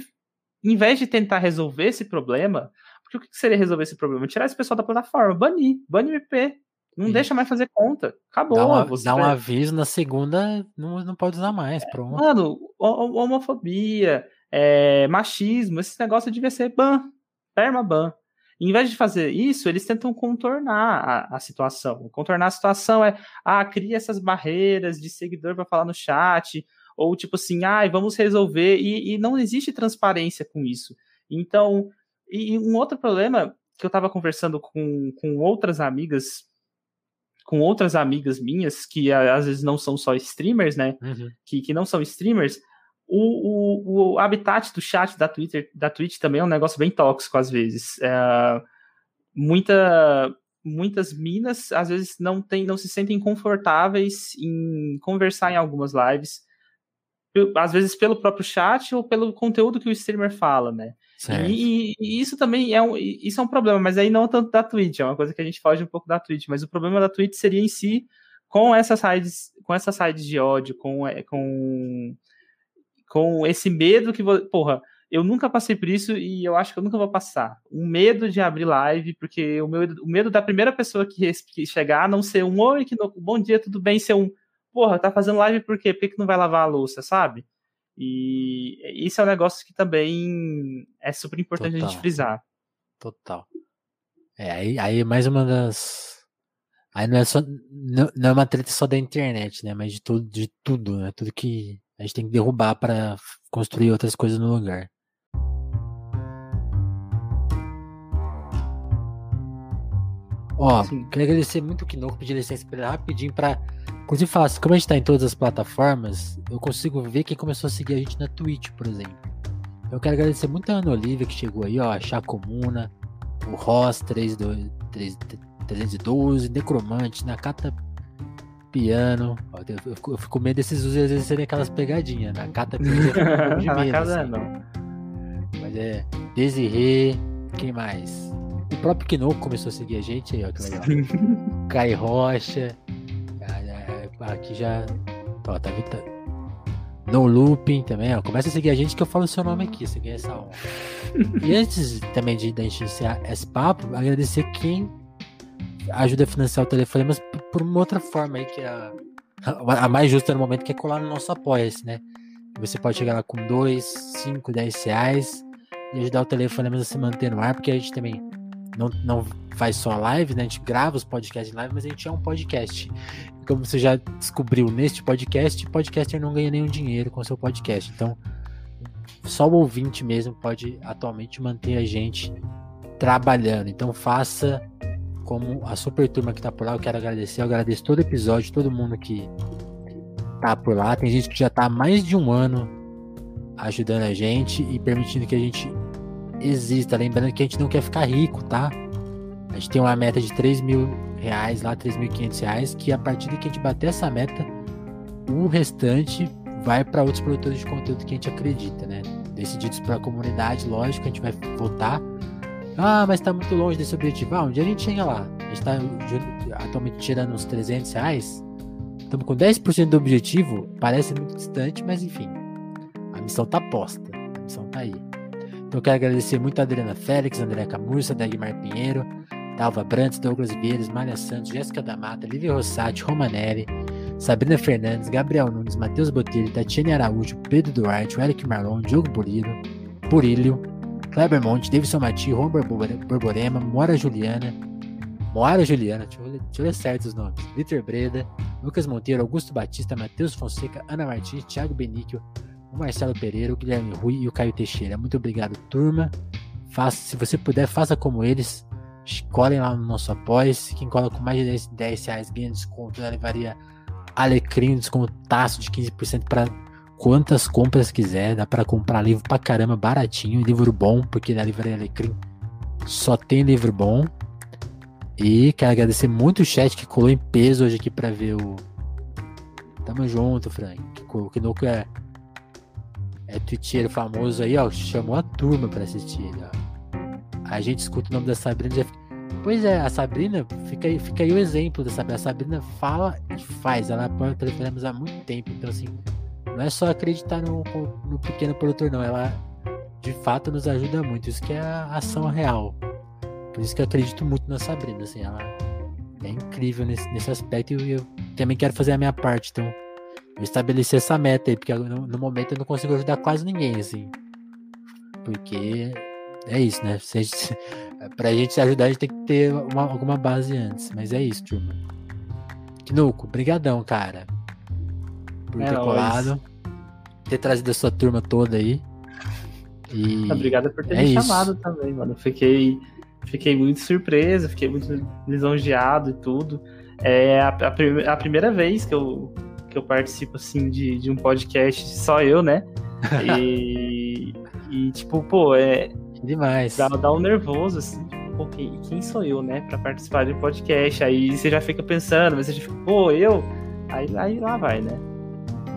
em vez de tentar resolver esse problema, porque o que seria resolver esse problema? Tirar esse pessoal da plataforma, banir, banir o IP. Não Isso. deixa mais fazer conta. Acabou. Dá, uma- dá um aviso na segunda, não, não pode usar mais. Pronto. Mano, ho- homofobia, é, machismo, esse negócio devia ser ban, permaban. Em vez de fazer isso, eles tentam contornar a, a situação. Contornar a situação é, ah, cria essas barreiras de seguidor para falar no chat, ou tipo assim, ah, vamos resolver, e, e não existe transparência com isso. Então, e, e um outro problema que eu tava conversando com, com outras amigas, com outras amigas minhas, que às vezes não são só streamers, né? Uhum. que, que não são streamers, o, o, o habitat do chat da Twitter, da Twitch também é um negócio bem tóxico às vezes. É, muita, muitas minas às vezes não tem, não se sentem confortáveis em conversar em algumas lives, às vezes pelo próprio chat ou pelo conteúdo que o streamer fala, né? E, e isso também é um, isso é um problema, mas aí não tanto da Twitch, é uma coisa que a gente foge um pouco da Twitch, mas o problema da Twitch seria em si com essas sides, com essas sides de ódio, com, é, com, com esse medo que, porra, eu nunca passei por isso e eu acho que eu nunca vou passar. Um medo de abrir live, porque o, meu, o medo da primeira pessoa que, que chegar não ser um oi, que no- bom dia, tudo bem, ser um, porra, tá fazendo live por quê? Por que, que não vai lavar a louça, sabe? E isso é um negócio que também é super importante a gente Total. frisar. Total. É, aí, aí mais uma das. Aí não é só. Não, não é uma treta só da internet, né? Mas de tudo, de tudo, né? Tudo que a gente tem que derrubar para construir outras coisas no lugar. Ó, Sim. queria agradecer muito o Kinoco, pedir licença pra ele rapidinho pra. Inclusive falar assim, como a gente tá em todas as plataformas, eu consigo ver quem começou a seguir a gente na Twitch, por exemplo. Eu quero agradecer muito a Ana Olivia que chegou aí, ó, a Chá Comuna, o Ross 32 3 312, Necromante, Nakata Piano. Ó, eu, fico- eu fico com medo desses usos às vezes serem aquelas pegadinhas. Piano, com um pouco de Na medo, casa assim. não. Mas é. Desirê, quem mais? O próprio Kino começou a seguir a gente aí, ó, que legal. Kai Rocha. Ah, é, Aqui já. Ó, tá evitando. No Looping também, ó. Começa a seguir a gente que eu falo o seu nome aqui, você ganha essa honra. e antes também de gente iniciar esse papo, agradecer quem ajuda a financiar o Telefonemas por- uma outra forma aí, que é a, a mais justa no momento, que é colar no nosso Apoia-se, né? Você pode chegar lá com 2, 5, 10 reais e ajudar o Telefonemas a se manter no ar, porque a gente também não, não faz só live, né? A gente grava os podcasts em live, mas a gente é um podcast. Como você já descobriu neste podcast, podcaster não ganha nenhum dinheiro com seu podcast. Então, só o ouvinte mesmo pode atualmente manter a gente trabalhando. Então, faça como a super turma que tá por lá. Eu quero agradecer. Eu agradeço todo episódio, todo mundo que tá por lá. Tem gente que já tá há mais de um ano ajudando a gente e permitindo que a gente exista. Lembrando que a gente não quer ficar rico, tá? A gente tem uma meta de 3 mil reais lá, 3.500 reais, que a partir de que a gente bater essa meta, o restante vai para outros produtores de conteúdo que a gente acredita, né? Decididos pela comunidade, lógico, a gente vai votar. Ah, mas tá muito longe desse objetivo. Ah, um dia a gente chega lá. A gente tá ju- atualmente tirando uns 300 reais. Estamos com 10% do objetivo. Parece muito distante, mas enfim. missão tá posta. A missão tá aí. Então eu quero agradecer muito a Adriana Félix, André Camurça, Dagmar Pinheiro, Dalva Brantes, Douglas Vieiras, Malha Santos, Jéssica da Mata, Lívia Rossati, Romanelli, Sabrina Fernandes, Gabriel Nunes, Matheus Botelho, Tatiane Araújo, Pedro Duarte, Eric Marlon, Diogo Burilho, Burilho, Kleber Monte, Davidson Mati, Juan Borborema, Mora Juliana, Moara Juliana, deixa eu, ler, deixa eu ler certo os nomes, Vitor Breda, Lucas Monteiro, Augusto Batista, Matheus Fonseca, Ana Martins, Thiago Benício, o Marcelo Pereira, o Guilherme Rui e o Caio Teixeira. Muito obrigado, turma. Faça, se você puder, faça como eles. Colhem lá no nosso apoio. Quem cola com mais de 10, 10 reais ganha desconto. Já levaria Alecrim, descontaço de 15% para quantas compras quiser. Dá para comprar livro pra caramba, baratinho. Livro bom, porque na Livraria Alecrim só tem livro bom. E quero agradecer muito o chat que colou em peso hoje aqui para ver o. Tamo junto, Frank. O Kinoko é, é twitcheiro famoso aí, ó. Chamou a turma para assistir. Ó. A gente escuta o nome da Sabrina já fica Pois é, a Sabrina, fica aí, fica aí o exemplo da Sabrina. A Sabrina fala e faz, ela apoia telefonemas há muito tempo. Então, assim, não é só acreditar no, no pequeno produtor, não. Ela de fato nos ajuda muito. Isso que é a ação real. Por isso que eu acredito muito na Sabrina, assim, ela é incrível nesse, nesse aspecto e eu, também quero fazer a minha parte. Então, eu estabeleci essa meta aí, porque no, no momento eu não consigo ajudar quase ninguém, assim. Porque é isso, né? Se, pra gente se ajudar, a gente tem que ter uma, alguma base antes. Mas é isso, turma. Knuco, brigadão, cara. Por é ter colado. Ter trazido a sua turma toda aí. E... Obrigado por ter é me isso. chamado também, mano. Fiquei, fiquei muito surpreso, fiquei muito lisonjeado e tudo. É a, a, a, primeira vez que eu, que eu participo, assim, de, de um podcast, só eu, né? E, e tipo, pô, é, Demais. Dá, dá um nervoso, assim, tipo, pô, quem, quem sou eu, né, pra participar de um podcast? Aí você já fica pensando, mas você já fica, pô, eu? Aí, aí lá vai, né?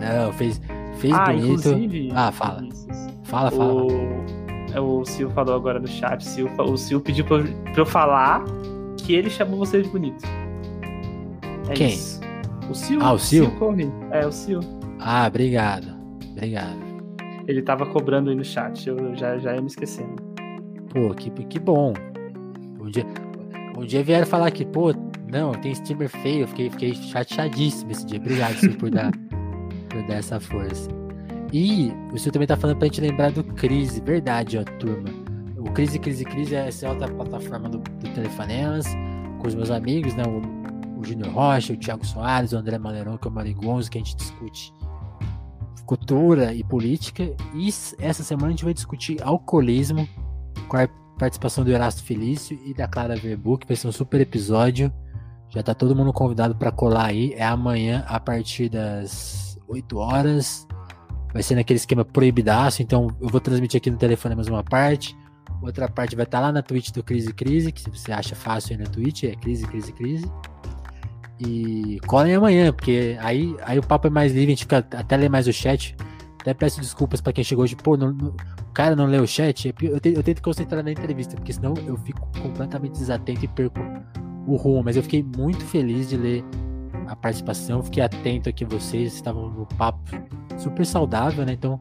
Não, fez, fez ah, bonito. Ah, fala. Fala, fala. O, é, o Sil falou agora no chat, o Sil, o Sil pediu pra, pra eu falar que ele chamou você de bonito. É Quem? Isso. O Sil. Ah, o Sil? Sil É, o Sil. Ah, obrigado. Obrigado. Ele tava cobrando aí no chat, eu já, já ia me esquecendo. Pô, que, que bom. Um dia, um dia vieram falar que, pô, não, tem streamer feio. Eu fiquei, fiquei chateadíssimo esse dia. Obrigado, senhor, por dar, por dar essa força. E o senhor também tá falando pra gente lembrar do Crise. Verdade, ó, turma. O Crise, Crise, Crise é essa outra plataforma do, do com os meus amigos, né? O, o Júnior Rocha, o Thiago Soares, o André Malerão, que é o Marigonzo, que a gente discute cultura e política. E essa semana a gente vai discutir alcoolismo com a participação do Erasto Felício e da Clara Verbuck. Vai ser um super episódio. Já tá todo mundo convidado para colar aí. É amanhã a partir das 8 horas. Vai ser naquele esquema proibidaço. Então eu vou transmitir aqui no telefone mais uma parte. Outra parte vai estar tá lá na Twitch do Crise Crise, que você acha fácil aí na Twitch, é Crise Crise Crise. E colhem amanhã, porque aí, aí o papo é mais livre, a gente fica até ler mais o chat. Até peço desculpas para quem chegou hoje. Pô, não, não, o cara não leu o chat. É eu, te, eu tento concentrar na entrevista, porque senão eu fico completamente desatento e perco o rumo. Mas eu fiquei muito feliz de ler a participação. Fiquei atento aqui vocês. Estavam no papo super saudável, né? Então,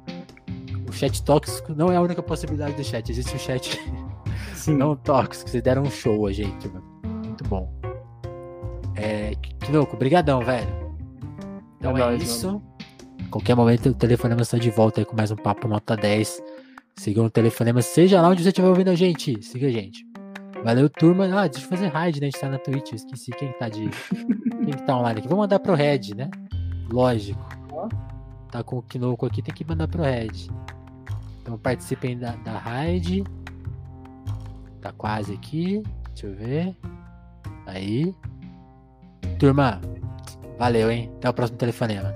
o chat tóxico não é a única possibilidade do chat. Existe o chat Sim. não tóxico. Vocês deram um show aí, turma. Muito bom. É, que louco, brigadão, velho. Então é, é isso. Mano. Qualquer momento o telefonema está de volta aí com mais um papo nota 10. Siga o telefonema, seja lá onde você estiver ouvindo a gente. Siga a gente. Valeu, turma. Ah, deixa eu fazer raid, né? A gente tá na Twitch. Eu esqueci quem tá de. quem que tá online aqui. Vou mandar pro Red, né? Lógico. Tá com o Kinoko aqui, tem que mandar pro Red. Então participem da, da raid. Tá quase aqui. Deixa eu ver. Aí. Turma, valeu, hein? Até o próximo telefonema.